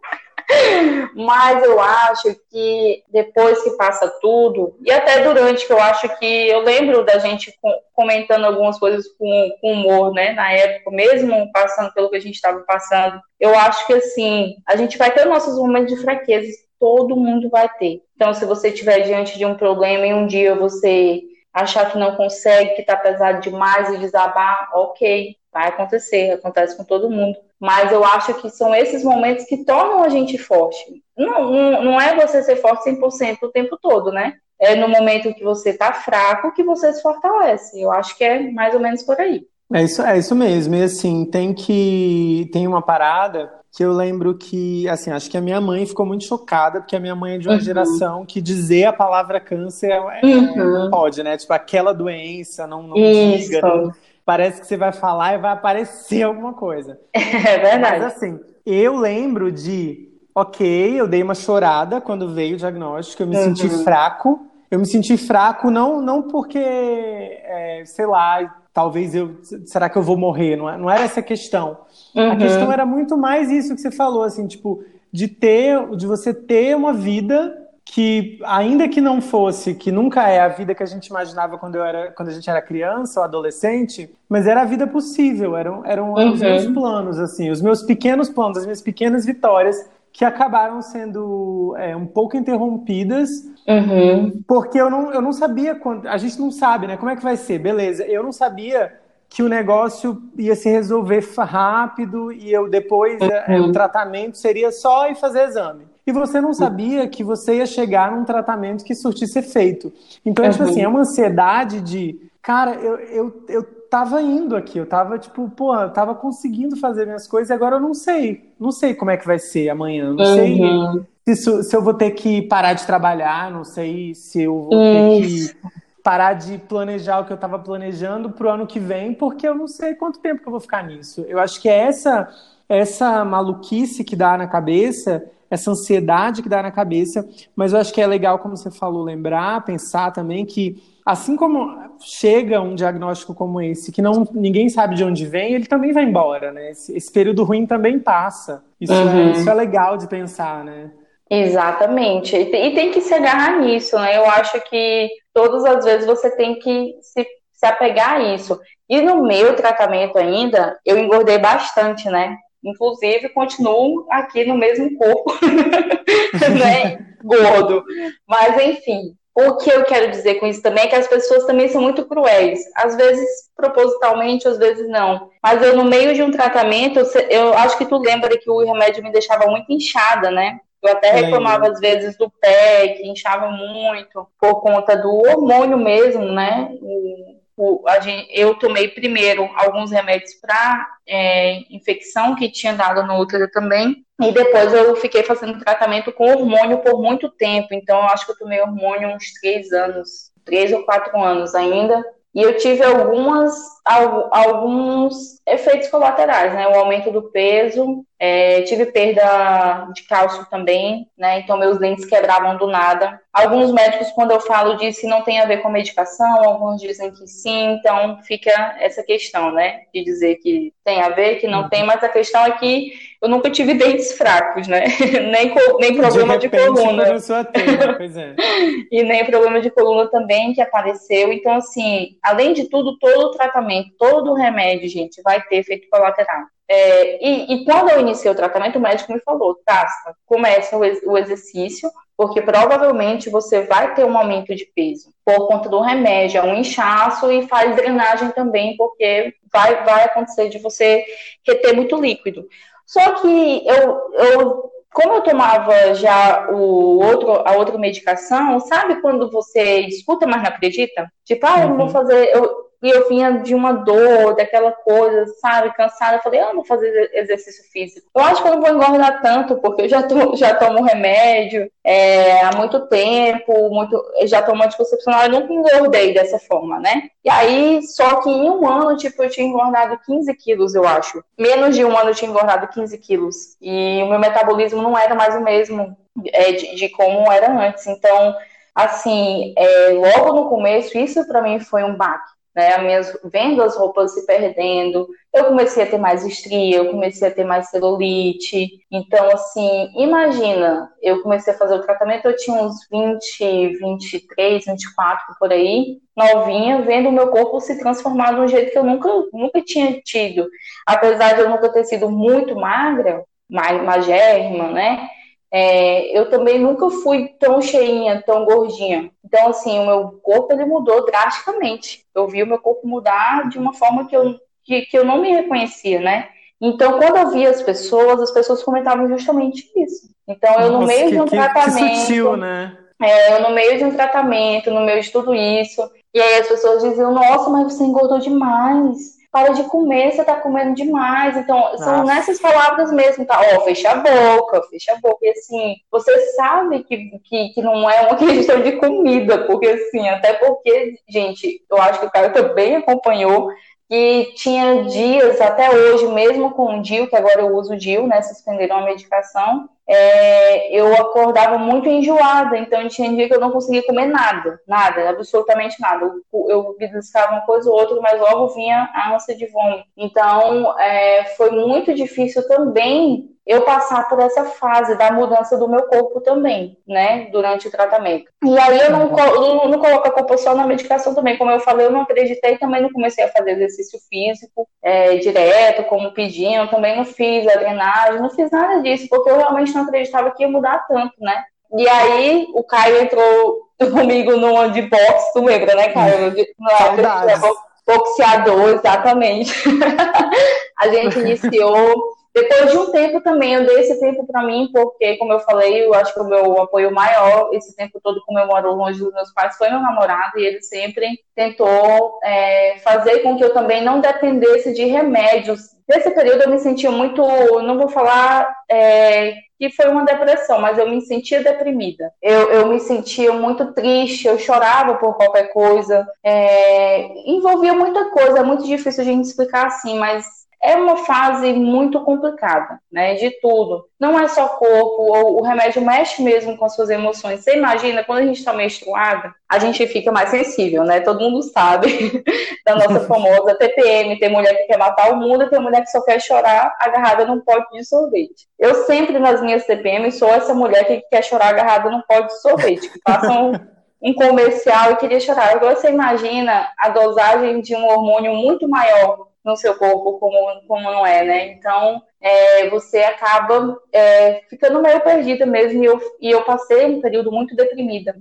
Mas eu acho que depois que passa tudo, e até durante, que eu acho que eu lembro da gente comentando algumas coisas com, com humor, né, na época, mesmo passando pelo que a gente estava passando, eu acho que assim, a gente vai ter nossos momentos de fraqueza, todo mundo vai ter. Então, se você estiver diante de um problema e um dia você achar que não consegue, que está pesado demais e desabar, ok, vai acontecer, acontece com todo mundo. Mas eu acho que são esses momentos que tornam a gente forte. Não, não, não é você ser forte 100% o tempo todo, né? É no momento que você tá fraco que você se fortalece. Eu acho que é mais ou menos por aí. É isso, é isso mesmo. E assim, tem que. Tem uma parada que eu lembro que, assim, acho que a minha mãe ficou muito chocada, porque a minha mãe é de uma uhum. geração que dizer a palavra câncer é, uhum. não pode, né? Tipo, aquela doença, não, não diga. Não, parece que você vai falar e vai aparecer alguma coisa. É verdade. Mas assim, eu lembro de, ok, eu dei uma chorada quando veio o diagnóstico, eu me uhum. senti fraco. Eu me senti fraco não, não porque, é, sei lá, talvez eu. Será que eu vou morrer? Não, é, não era essa a questão. Uhum. A questão era muito mais isso que você falou, assim, tipo, de ter, de você ter uma vida que ainda que não fosse, que nunca é a vida que a gente imaginava quando, eu era, quando a gente era criança ou adolescente, mas era a vida possível, eram, eram uhum. os meus planos, assim, os meus pequenos planos, as minhas pequenas vitórias que acabaram sendo é, um pouco interrompidas, uhum. porque eu não, eu não sabia, quando, a gente não sabe, né, como é que vai ser, beleza, eu não sabia que o negócio ia se resolver rápido e eu depois uhum. é, o tratamento seria só ir fazer exame e você não sabia que você ia chegar num tratamento que surtisse efeito. Então, uhum. tipo assim, é uma ansiedade de, cara, eu, eu, eu tava indo aqui, eu tava, tipo, pô, eu tava conseguindo fazer minhas coisas e agora eu não sei. Não sei como é que vai ser amanhã, não uhum. sei se, se, eu vou ter que parar de trabalhar, não sei se eu vou ter que parar de planejar o que eu estava planejando para o ano que vem, porque eu não sei quanto tempo que eu vou ficar nisso. Eu acho que é essa essa maluquice que dá na cabeça essa ansiedade que dá na cabeça, mas eu acho que é legal, como você falou, lembrar, pensar também que assim como chega um diagnóstico como esse, que não ninguém sabe de onde vem, ele também vai embora, né? Esse, esse período ruim também passa. Isso, é, uhum. é, isso é legal de pensar, né? Exatamente. E tem que se agarrar nisso, né? Eu acho que todas as vezes você tem que se, se apegar a isso. E no meu tratamento ainda, eu engordei bastante, né? Inclusive, continuo aqui no mesmo corpo, né? Gordo. Mas, enfim, o que eu quero dizer com isso também é que as pessoas também são muito cruéis. Às vezes propositalmente, às vezes não. Mas eu, no meio de um tratamento, eu acho que tu lembra que o remédio me deixava muito inchada, né? Eu até reclamava às vezes do pé, que inchava muito, por conta do hormônio mesmo, né? O, a gente, eu tomei primeiro alguns remédios para é, infecção que tinha dado no útero também, e depois eu fiquei fazendo tratamento com hormônio por muito tempo. Então, eu acho que eu tomei hormônio uns três anos, três ou quatro anos ainda. E eu tive algumas, alguns efeitos colaterais, né? O aumento do peso, é, tive perda de cálcio também, né? Então meus dentes quebravam do nada. Alguns médicos, quando eu falo disso, não tem a ver com medicação, alguns dizem que sim, então fica essa questão, né? De dizer que tem a ver, que não uhum. tem, mas a questão é que eu nunca tive dentes fracos, né? nem, nem problema de, repente, de coluna. pois é. e nem problema de coluna também que apareceu. Então, assim, além de tudo, todo o tratamento, todo o remédio, gente, vai ter efeito colateral. É, e, e, quando eu iniciei o tratamento, o médico me falou, Tasta, começa o, o exercício, porque provavelmente você vai ter um aumento de peso por conta do remédio, é um inchaço e faz drenagem também, porque vai, vai acontecer de você reter muito líquido. Só que eu, eu como eu tomava já o outro, a outra medicação, sabe quando você escuta, mas não acredita? Tipo, ah, eu não vou uhum. fazer, eu, e eu vinha de uma dor, daquela coisa, sabe, cansada. Eu falei, eu não vou fazer exercício físico. Eu acho que eu não vou engordar tanto, porque eu já, tomo, já tomo remédio é, há muito tempo, muito, já tomo anticoncepcional, eu nunca engordei dessa forma, né? E aí, só que em um ano, tipo, eu tinha engordado 15 quilos, eu acho. Menos de um ano eu tinha engordado 15 quilos. E o meu metabolismo não era mais o mesmo é, de, de como era antes. Então, assim, é, logo no começo, isso para mim foi um baque né? Minhas, vendo as roupas se perdendo, eu comecei a ter mais estria, eu comecei a ter mais celulite. Então, assim, imagina, eu comecei a fazer o tratamento, eu tinha uns 20, 23, 24 por aí, novinha, vendo o meu corpo se transformar de um jeito que eu nunca, nunca tinha tido. Apesar de eu nunca ter sido muito magra, magérrima, né? É, eu também nunca fui tão cheinha, tão gordinha. Então, assim, o meu corpo ele mudou drasticamente. Eu vi o meu corpo mudar de uma forma que eu, que, que eu não me reconhecia, né? Então, quando eu via as pessoas, as pessoas comentavam justamente isso. Então, eu Nossa, no meio que, de um que, tratamento. Que sutil, né? É, eu no meio de um tratamento, no meio de tudo isso. E aí as pessoas diziam, nossa, mas você engordou demais para de comer, você tá comendo demais. Então, são Nossa. nessas palavras mesmo, tá? Ó, fecha a boca, fecha a boca. E assim, você sabe que, que, que não é uma questão de comida, porque assim, até porque, gente, eu acho que o cara também acompanhou que tinha dias, até hoje, mesmo com o DIL, que agora eu uso o DIL, né, suspenderam a medicação, é, eu acordava muito enjoada, então tinha dia que eu não conseguia comer nada, nada, absolutamente nada. Eu, beliscava uma coisa ou outra, mas logo vinha a ânsia de vômito. Então, é, foi muito difícil também eu passar por essa fase da mudança do meu corpo também, né, durante o tratamento. E aí eu não, não, não coloco a culpa só na medicação também, como eu falei, eu não acreditei, também não comecei a fazer exercício físico é, direto, como pediam, também não fiz a drenagem, não fiz nada disso, porque eu realmente não acreditava que ia mudar tanto, né. E aí o Caio entrou comigo no de boxe, tu lembra, né, Caio? No, boxeador, exatamente. a gente iniciou depois de um tempo também, eu dei esse tempo para mim, porque, como eu falei, eu acho que o meu apoio maior, esse tempo todo, como eu moro longe dos meus pais, foi meu namorado, e ele sempre tentou é, fazer com que eu também não dependesse de remédios. Nesse período eu me sentia muito, não vou falar é, que foi uma depressão, mas eu me sentia deprimida. Eu, eu me sentia muito triste, eu chorava por qualquer coisa. É, envolvia muita coisa, é muito difícil a gente explicar assim, mas é uma fase muito complicada, né? De tudo. Não é só corpo, o remédio mexe mesmo com as suas emoções. Você imagina, quando a gente está menstruada, a gente fica mais sensível, né? Todo mundo sabe da nossa famosa TPM. Tem mulher que quer matar o mundo, tem mulher que só quer chorar agarrada num pote de sorvete. Eu sempre, nas minhas TPM, sou essa mulher que quer chorar agarrada num pote de sorvete, que passa um, um comercial e queria chorar. Agora você imagina a dosagem de um hormônio muito maior no seu corpo como, como não é, né? Então, é, você acaba é, ficando meio perdida mesmo, e eu, e eu passei um período muito deprimida.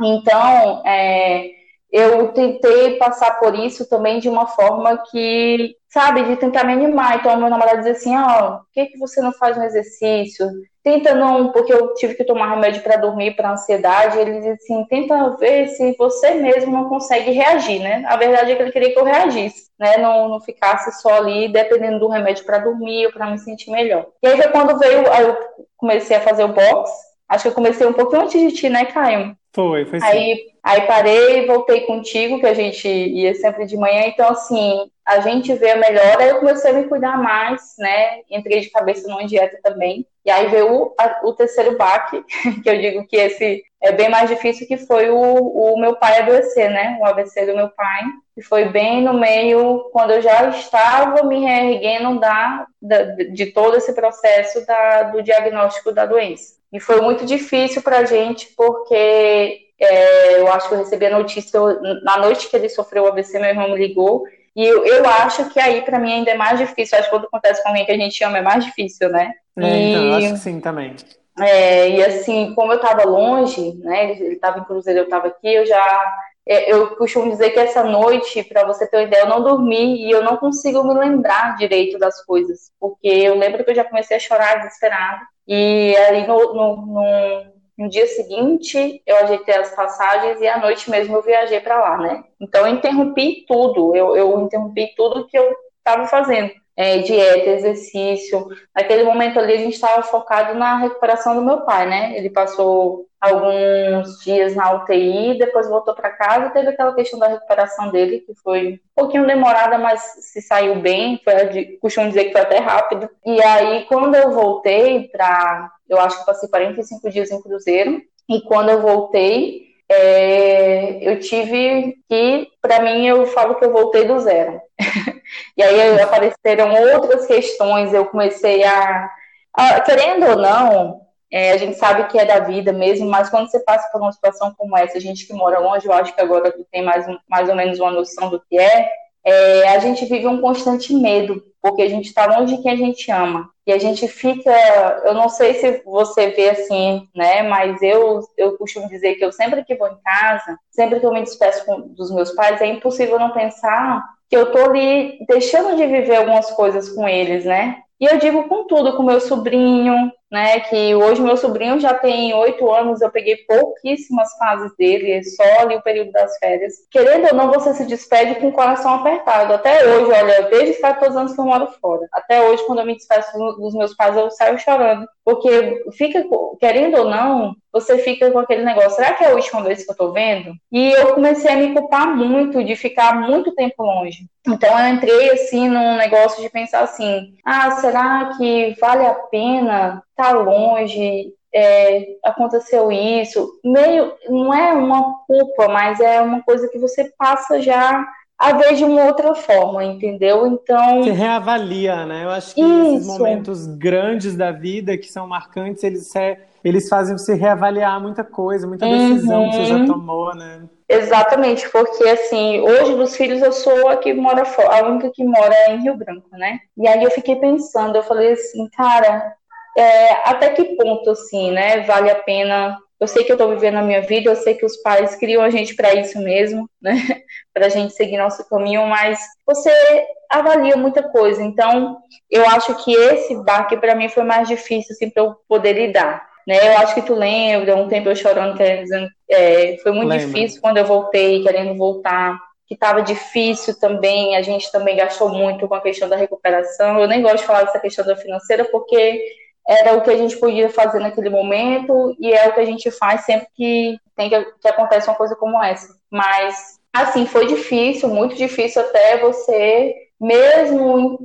Então, é, eu tentei passar por isso também de uma forma que, sabe, de tentar me animar. Então, meu namorado dizia assim: Ó, oh, por que, que você não faz um exercício? Tenta não, porque eu tive que tomar remédio para dormir, para ansiedade. Ele dizia assim: tenta ver se você mesmo não consegue reagir, né? A verdade é que ele queria que eu reagisse, né? Não, não ficasse só ali dependendo do remédio para dormir ou para me sentir melhor. E aí foi quando veio, eu comecei a fazer o box. Acho que eu comecei um pouquinho antes de ti, né, Caio? Foi, foi sim. Aí, aí parei, voltei contigo, que a gente ia sempre de manhã. Então, assim, a gente vê a melhora. Aí eu comecei a me cuidar mais, né? Entrei de cabeça numa dieta também. E aí veio o, a, o terceiro baque, que eu digo que esse é bem mais difícil, que foi o, o meu pai adoecer, né? O AVC do meu pai. Que foi bem no meio, quando eu já estava me reerguendo da, da, de todo esse processo da, do diagnóstico da doença. E foi muito difícil para a gente, porque é, eu acho que eu recebi a notícia na noite que ele sofreu o AVC, meu irmão me ligou. E eu, eu acho que aí, para mim, ainda é mais difícil. Acho que quando acontece com alguém que a gente ama, é mais difícil, né? É, e, então, eu acho que sim também. É, e assim, como eu estava longe, né? Ele estava em Cruzeiro, eu estava aqui, eu já. É, eu costumo dizer que essa noite, para você ter uma ideia, eu não dormi e eu não consigo me lembrar direito das coisas. Porque eu lembro que eu já comecei a chorar desesperado. E aí no, no, no, no dia seguinte eu ajeitei as passagens e à noite mesmo eu viajei para lá, né? Então eu interrompi tudo, eu, eu interrompi tudo que eu estava fazendo. É, dieta, exercício. Naquele momento ali a gente estava focado na recuperação do meu pai, né? Ele passou alguns dias na UTI, depois voltou para casa, teve aquela questão da recuperação dele, que foi um pouquinho demorada, mas se saiu bem, foi, costumo dizer que foi até rápido. E aí, quando eu voltei para, eu acho que passei 45 dias em Cruzeiro, e quando eu voltei, é, eu tive que, para mim, eu falo que eu voltei do zero. e aí apareceram outras questões, eu comecei a, a querendo ou não, é, a gente sabe que é da vida mesmo, mas quando você passa por uma situação como essa, a gente que mora longe, eu acho que agora tu tem mais, mais ou menos uma noção do que é, é a gente vive um constante medo, porque a gente está longe de quem a gente ama. E a gente fica, eu não sei se você vê assim, né, mas eu, eu costumo dizer que eu sempre que vou em casa, sempre que eu me despeço com, dos meus pais, é impossível não pensar que eu tô ali deixando de viver algumas coisas com eles, né? E eu digo com tudo, com meu sobrinho, né? Que hoje meu sobrinho já tem oito anos, eu peguei pouquíssimas fases dele, só ali o período das férias. Querendo ou não, você se despede com o coração apertado. Até hoje, olha, desde os 14 anos que eu moro fora. Até hoje, quando eu me despeço dos meus pais, eu saio chorando. Porque fica, querendo ou não, você fica com aquele negócio, será que é a última vez que eu tô vendo? E eu comecei a me culpar muito de ficar muito tempo longe. Então eu entrei assim num negócio de pensar assim, ah, será que vale a pena estar tá longe? É, aconteceu isso, meio não é uma culpa, mas é uma coisa que você passa já a ver de uma outra forma, entendeu? Então. Você reavalia, né? Eu acho que Isso. esses momentos grandes da vida que são marcantes, eles, eles fazem você reavaliar muita coisa, muita decisão uhum. que você já uhum. tomou, né? Exatamente, porque assim, hoje dos filhos eu sou a que mora fora, a única que mora em Rio Branco, né? E aí eu fiquei pensando, eu falei assim, cara, é, até que ponto assim, né, vale a pena eu sei que eu estou vivendo a minha vida, eu sei que os pais criam a gente para isso mesmo, né? para a gente seguir nosso caminho, mas você avalia muita coisa. Então, eu acho que esse baque para mim foi mais difícil assim, para eu poder lidar. Né? Eu acho que tu lembra, um tempo eu chorando, querendo, é, foi muito Lembra. difícil quando eu voltei, querendo voltar que estava difícil também, a gente também gastou muito com a questão da recuperação. Eu nem gosto de falar dessa questão da financeira, porque era o que a gente podia fazer naquele momento e é o que a gente faz sempre que tem que, que acontece uma coisa como essa. Mas assim foi difícil, muito difícil até você mesmo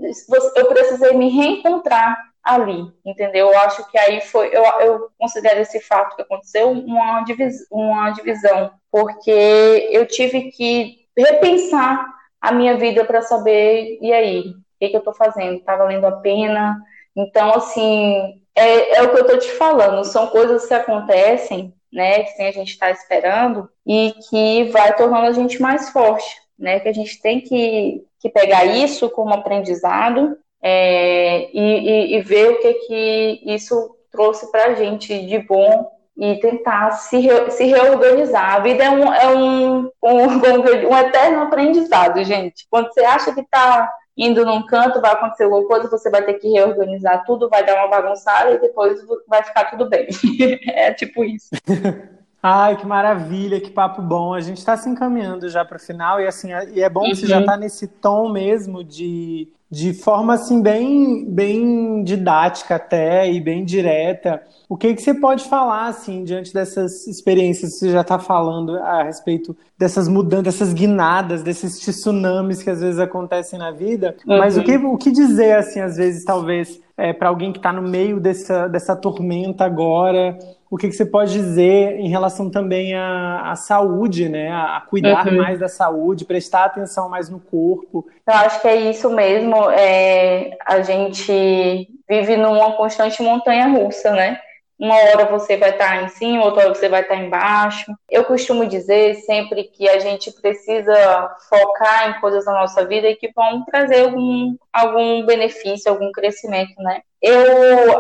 eu precisei me reencontrar ali, entendeu? Eu acho que aí foi eu, eu considero esse fato que aconteceu uma, divis, uma divisão, porque eu tive que repensar a minha vida para saber e aí o que, que eu estou fazendo, está valendo a pena? Então, assim, é, é o que eu estou te falando, são coisas que acontecem, né, que a gente está esperando e que vai tornando a gente mais forte, né, que a gente tem que, que pegar isso como aprendizado é, e, e, e, ver o que, que isso trouxe para a gente de bom e tentar se, re, se reorganizar. A vida é um, é um, um, um eterno aprendizado, gente. Quando você acha que está indo num canto, vai acontecer alguma coisa, você vai ter que reorganizar tudo, vai dar uma bagunçada e depois vai ficar tudo bem. é tipo isso. Ai, que maravilha, que papo bom. A gente está se encaminhando já para o final e assim, e é bom que você já está uhum. nesse tom mesmo de, de forma assim bem bem didática até e bem direta. O que que você pode falar assim diante dessas experiências que você já está falando a respeito dessas mudanças, dessas guinadas, desses tsunamis que às vezes acontecem na vida? Uhum. Mas o que o que dizer assim às vezes talvez é, para alguém que está no meio dessa, dessa tormenta agora, o que, que, você pode dizer em relação também à, à saúde, né? A, a cuidar uhum. mais da saúde, prestar atenção mais no corpo. Eu acho que é isso mesmo. É, a gente vive numa constante montanha russa, né? Uma hora você vai estar em cima, outra hora você vai estar embaixo. Eu costumo dizer sempre que a gente precisa focar em coisas da nossa vida que vão trazer algum, algum benefício, algum crescimento, né? Eu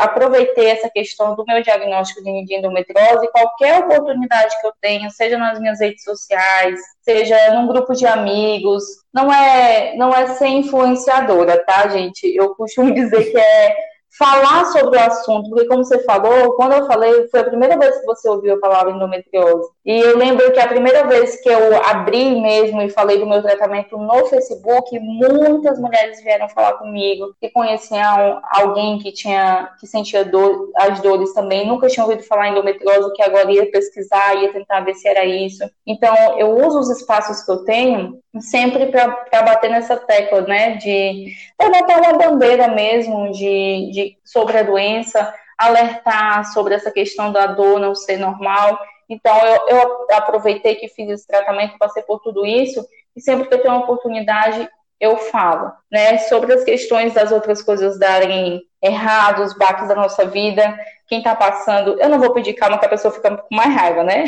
aproveitei essa questão do meu diagnóstico de endometriose qualquer oportunidade que eu tenha, seja nas minhas redes sociais, seja num grupo de amigos, não é, não é ser influenciadora, tá, gente? Eu costumo dizer que é falar sobre o assunto, porque como você falou, quando eu falei, foi a primeira vez que você ouviu a palavra endometriose. E eu lembro que a primeira vez que eu abri mesmo e falei do meu tratamento no Facebook, muitas mulheres vieram falar comigo que conheciam alguém que tinha que sentia dor, as dores também, nunca tinham ouvido falar em endometriose, que agora ia pesquisar, ia tentar ver se era isso. Então, eu uso os espaços que eu tenho sempre para bater nessa tecla, né, de levantar uma bandeira mesmo de, de, sobre a doença, alertar sobre essa questão da dor não ser normal. Então, eu, eu aproveitei que fiz esse tratamento, passei por tudo isso, e sempre que eu tenho uma oportunidade, eu falo, né, sobre as questões das outras coisas darem errado, os baques da nossa vida, quem tá passando, eu não vou pedir calma que a pessoa fica com mais raiva, né?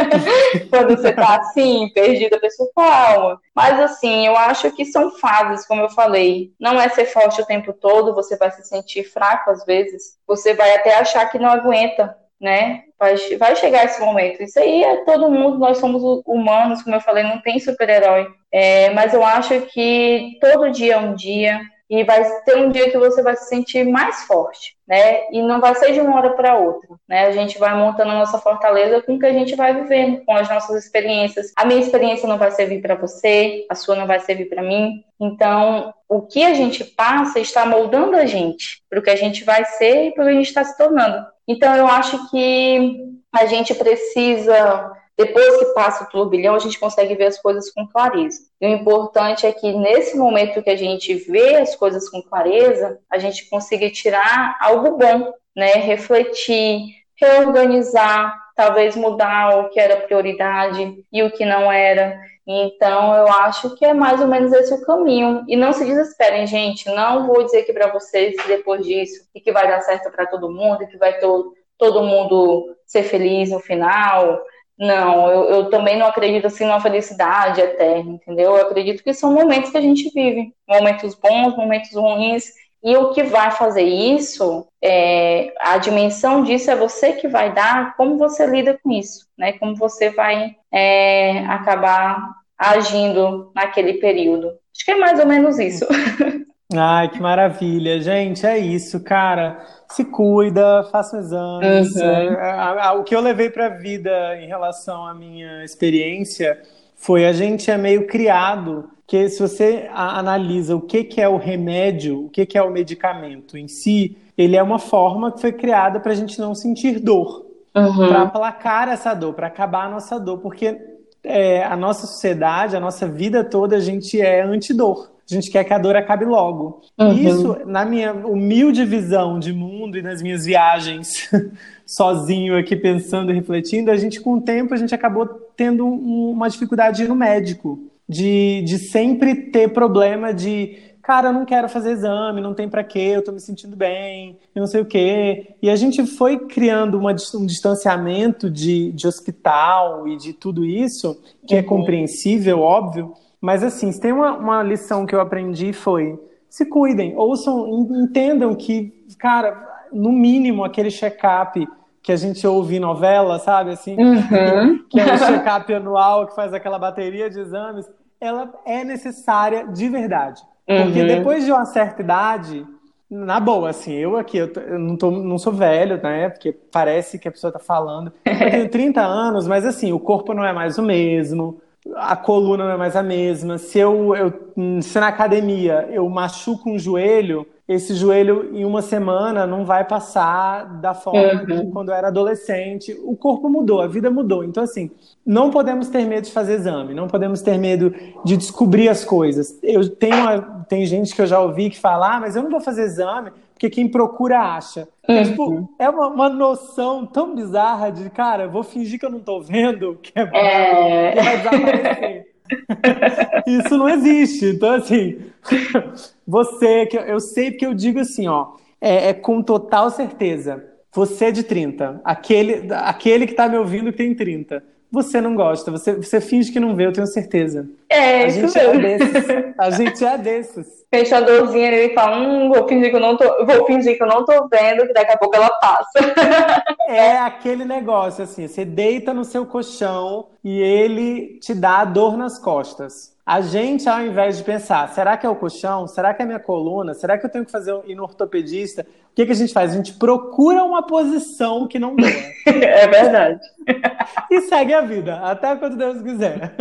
Quando você tá assim, perdida, a pessoa calma. Mas assim, eu acho que são fases, como eu falei. Não é ser forte o tempo todo, você vai se sentir fraco às vezes. Você vai até achar que não aguenta, né? Vai, vai chegar esse momento. Isso aí é todo mundo, nós somos humanos, como eu falei, não tem super-herói. É, mas eu acho que todo dia é um dia e vai ter um dia que você vai se sentir mais forte, né? E não vai ser de uma hora para outra, né? A gente vai montando a nossa fortaleza com o que a gente vai vivendo, com as nossas experiências. A minha experiência não vai servir para você, a sua não vai servir para mim. Então, o que a gente passa está moldando a gente para o que a gente vai ser e para o que a gente está se tornando. Então, eu acho que a gente precisa depois que passa o turbilhão, a gente consegue ver as coisas com clareza. E o importante é que nesse momento que a gente vê as coisas com clareza, a gente consiga tirar algo bom, né? Refletir, reorganizar, talvez mudar o que era prioridade e o que não era. Então, eu acho que é mais ou menos esse o caminho. E não se desesperem, gente. Não vou dizer aqui para vocês depois disso e que vai dar certo para todo mundo, que vai todo, todo mundo ser feliz no final não, eu, eu, também não acredito assim numa felicidade eterna, entendeu? Eu acredito que são momentos que a gente vive, momentos bons, momentos ruins, e o que vai fazer isso, é, a dimensão disso é você que vai dar, como você lida com isso, né? Como você vai é, acabar agindo naquele período. Acho que é mais ou menos isso. Ai, que maravilha. Gente, é isso, cara. Se cuida, faça exames. Uhum. É, o que eu levei para a vida em relação à minha experiência foi a gente é meio criado que se você analisa o que, que é o remédio, o que, que é o medicamento em si, ele é uma forma que foi criada para a gente não sentir dor, uhum. para aplacar essa dor, para acabar a nossa dor, porque é, a nossa sociedade, a nossa vida toda, a gente é antidor a gente quer que a dor acabe logo. Uhum. Isso, na minha humilde visão de mundo e nas minhas viagens sozinho aqui pensando e refletindo, a gente com o tempo a gente acabou tendo um, uma dificuldade no médico, de, de sempre ter problema de cara, eu não quero fazer exame, não tem para quê, eu tô me sentindo bem, eu não sei o quê. E a gente foi criando uma, um distanciamento de, de hospital e de tudo isso, que é uhum. é compreensível, óbvio, mas assim, se tem uma, uma lição que eu aprendi foi se cuidem, ouçam, entendam que, cara, no mínimo aquele check-up que a gente ouve em novela, sabe? Assim, uhum. que é o check-up anual, que faz aquela bateria de exames, ela é necessária de verdade. Porque uhum. depois de uma certa idade, na boa, assim, eu aqui, eu, eu não, tô, não sou velho, né? Porque parece que a pessoa tá falando. Eu tenho 30 anos, mas assim, o corpo não é mais o mesmo, a coluna não é mais a mesma. Se eu, eu se na academia eu machuco um joelho, esse joelho em uma semana não vai passar da forma uhum. que quando eu era adolescente. O corpo mudou, a vida mudou. Então, assim, não podemos ter medo de fazer exame, não podemos ter medo de descobrir as coisas. Eu tenho uma, tem gente que eu já ouvi que fala, ah, mas eu não vou fazer exame porque quem procura acha. Uhum. Tipo, é uma, uma, noção tão bizarra de, cara, vou fingir que eu não tô vendo, que é, é... que vai desaparecer. Isso não existe. Então, assim, você, que eu sei porque eu digo assim, ó, é, é com total certeza. Você é de 30, aquele, aquele que tá me ouvindo tem 30 você não gosta, você, você finge que não vê, eu tenho certeza. É, a isso gente é mesmo. é desses. A gente é desses. Fecha a dorzinha e fala, hum, vou fingir que eu não tô, vou fingir que eu não tô vendo, que daqui a pouco ela passa. É aquele negócio assim, você deita no seu colchão e ele te dá dor nas costas. A gente, ao invés de pensar, será que é o colchão? Será que é a minha coluna? Será que eu tenho que fazer ir no ortopedista? O que, que a gente faz? A gente procura uma posição que não doa. é verdade. E segue a vida, até quando Deus quiser.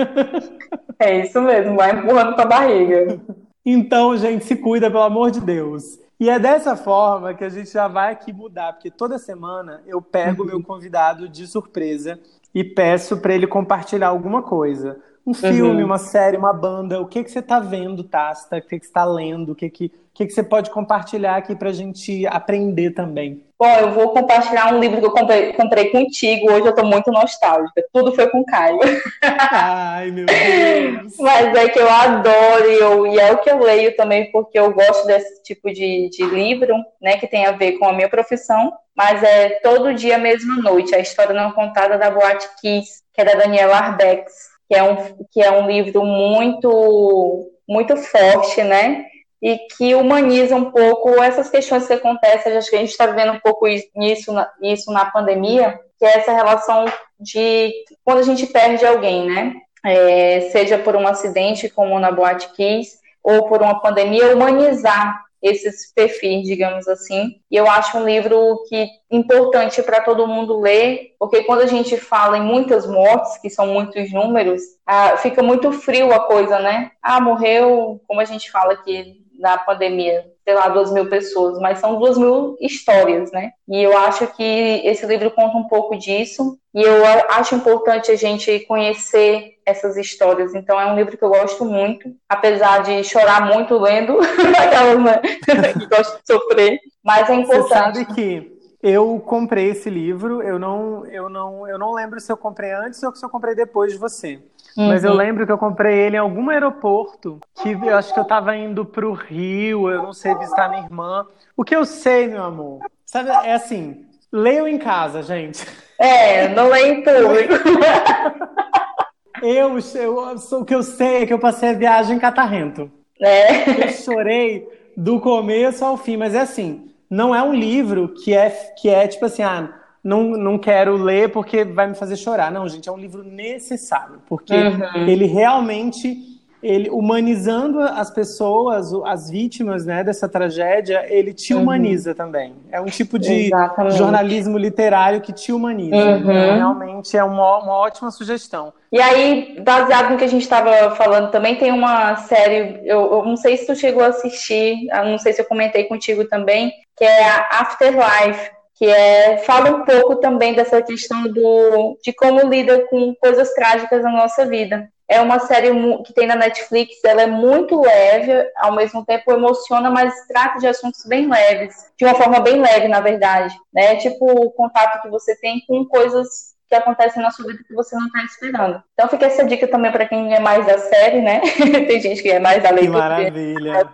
É isso mesmo, vai empurrando com a barriga. Então, gente, se cuida, pelo amor de Deus. E é dessa forma que a gente já vai aqui mudar, porque toda semana eu pego o uhum. meu convidado de surpresa e peço para ele compartilhar alguma coisa um filme, uhum. uma série, uma banda, o que que você está vendo, Tasta? O que que você está lendo? O que que, o que que você pode compartilhar aqui para a gente aprender também? Bom, eu vou compartilhar um livro que eu comprei, comprei contigo. Hoje eu estou muito nostálgica. Tudo foi com Caio. Ai, meu Deus! Mas é que eu adoro e, eu, e é o que eu leio também, porque eu gosto desse tipo de, de livro, né, que tem a ver com a minha profissão. Mas é Todo Dia, Mesma Noite, a história não contada da Boate Kiss, que é da Daniela Arbex que é um, que é um livro muito, muito forte, né? E que humaniza um pouco essas questões que acontecem. Acho que a gente está vendo um pouco isso na, isso na pandemia, que é essa relação de quando a gente perde alguém, né? É, seja por um acidente, como na Boate Kiss, ou por uma pandemia, humanizar esses perfis, digamos assim. E eu acho um livro que importante para todo mundo ler, porque quando a gente fala em muitas mortes, que são muitos números, ah, fica muito frio a coisa, né? Ah, morreu, como a gente fala aqui na pandemia, sei lá, duas mil pessoas, mas são duas mil histórias, né? E eu acho que esse livro conta um pouco disso, e eu acho importante a gente conhecer essas histórias. Então é um livro que eu gosto muito, apesar de chorar muito lendo, aquelas né, que gostam de sofrer, mas é importante. Você sabe que eu comprei esse livro, eu não, eu não, eu não lembro se eu comprei antes ou se eu comprei depois de você. Uhum. Mas eu uhum. lembro que eu comprei ele em algum aeroporto, que eu acho que eu estava indo para o Rio, eu não sei, visitar minha irmã. O que eu sei, meu amor, sabe, é assim, leiam em casa, gente. É, não leio em público. Eu, eu, o que eu sei é que eu passei a viagem em Catarrento. É. Eu chorei do começo ao fim, mas é assim, não é um livro que é, que é tipo assim, ah, não, não quero ler porque vai me fazer chorar. Não, gente, é um livro necessário, porque uhum. ele realmente ele humanizando as pessoas, as vítimas né, dessa tragédia, ele te uhum. humaniza também. É um tipo de Exatamente. jornalismo literário que te humaniza. Uhum. Então, realmente é uma, uma ótima sugestão. E aí, baseado no que a gente estava falando também, tem uma série, eu, eu, não sei se tu chegou a assistir, não sei se eu comentei contigo também, que é a Afterlife, que é, fala um pouco também dessa questão do, de como lida com coisas trágicas na nossa vida. É uma série que tem na Netflix, ela é muito leve, ao mesmo tempo emociona, mas trata de assuntos bem leves, de uma forma bem leve, na verdade, né? Tipo o contato que você tem com coisas que acontecem na sua vida que você não está esperando. Então fica essa dica também para quem é mais da série, né? tem gente que é mais da leitura. Que maravilha.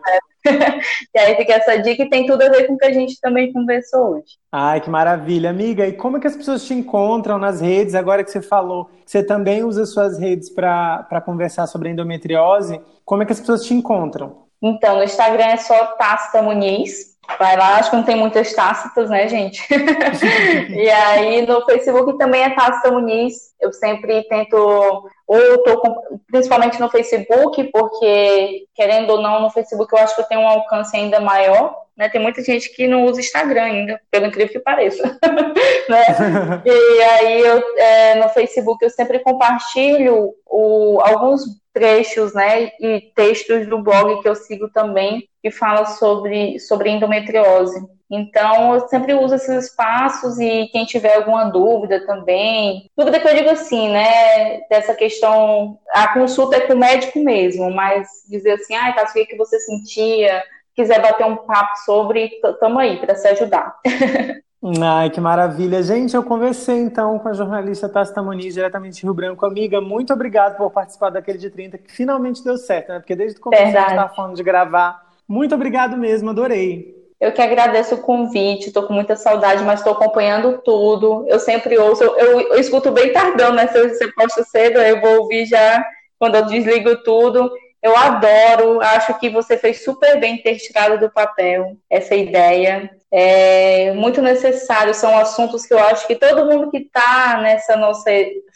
e aí fica essa dica e tem tudo a ver com o que a gente também conversou hoje. Ai, que maravilha, amiga. E como é que as pessoas te encontram nas redes, agora que você falou que você também usa suas redes para conversar sobre endometriose? Como é que as pessoas te encontram? Então, no Instagram é só Tasta Muniz, Vai lá, acho que não tem muitas tácitas, né, gente? e aí no Facebook também é Tácita Muniz. Eu sempre tento, ou eu tô com, principalmente no Facebook, porque querendo ou não, no Facebook eu acho que eu tenho um alcance ainda maior. Né? Tem muita gente que não usa Instagram ainda, pelo incrível que pareça. né? e aí eu, é, no Facebook eu sempre compartilho o, alguns trechos, né, e textos do blog que eu sigo também, que fala sobre, sobre endometriose. Então, eu sempre uso esses espaços e quem tiver alguma dúvida também, dúvida que eu digo assim, né, dessa questão, a consulta é com o médico mesmo, mas dizer assim, ah, tá, o que, você sentia, quiser bater um papo sobre, tamo aí para se ajudar. Ai, que maravilha. Gente, eu conversei então com a jornalista Tasta Muniz, diretamente de Rio Branco. Amiga, muito obrigado por participar daquele de 30, que finalmente deu certo, né? Porque desde o começo Verdade. a gente estava falando de gravar. Muito obrigado mesmo, adorei. Eu que agradeço o convite, estou com muita saudade, mas estou acompanhando tudo. Eu sempre ouço, eu, eu, eu escuto bem tardão, né? Se você posta cedo, eu vou ouvir já quando eu desligo tudo. Eu adoro, acho que você fez super bem ter tirado do papel essa ideia. É muito necessário, são assuntos que eu acho que todo mundo que está nessa nossa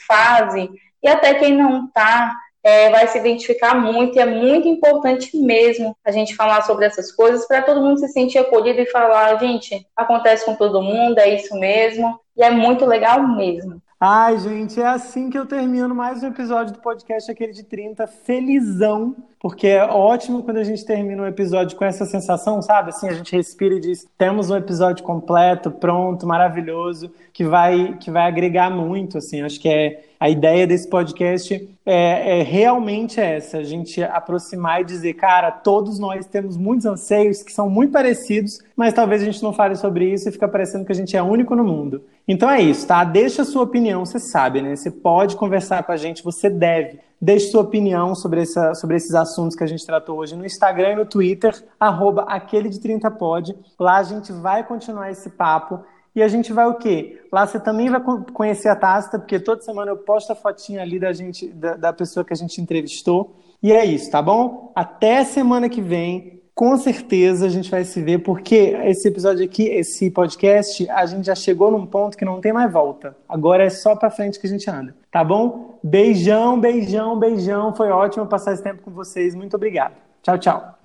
fase, e até quem não está, é, vai se identificar muito, e é muito importante mesmo a gente falar sobre essas coisas para todo mundo se sentir acolhido e falar, gente, acontece com todo mundo, é isso mesmo, e é muito legal mesmo. Ai, gente, é assim que eu termino mais um episódio do podcast, aquele de 30, felizão, porque é ótimo quando a gente termina um episódio com essa sensação, sabe? Assim, a gente respira e diz: temos um episódio completo, pronto, maravilhoso, que vai, que vai agregar muito, assim. Acho que é a ideia desse podcast é, é realmente essa: a gente aproximar e dizer, cara, todos nós temos muitos anseios que são muito parecidos, mas talvez a gente não fale sobre isso e fica parecendo que a gente é único no mundo. Então é isso, tá? Deixa a sua opinião, você sabe, né? Você pode conversar com a gente, você deve. Deixe sua opinião sobre, essa, sobre esses assuntos que a gente tratou hoje no Instagram e no Twitter, arroba aquele de 30pod. Lá a gente vai continuar esse papo. E a gente vai o quê? Lá você também vai conhecer a Tasta, porque toda semana eu posto a fotinha ali da gente, da, da pessoa que a gente entrevistou. E é isso, tá bom? Até semana que vem com certeza a gente vai se ver, porque esse episódio aqui, esse podcast, a gente já chegou num ponto que não tem mais volta. Agora é só pra frente que a gente anda, tá bom? Beijão, beijão, beijão. Foi ótimo passar esse tempo com vocês. Muito obrigado. Tchau, tchau.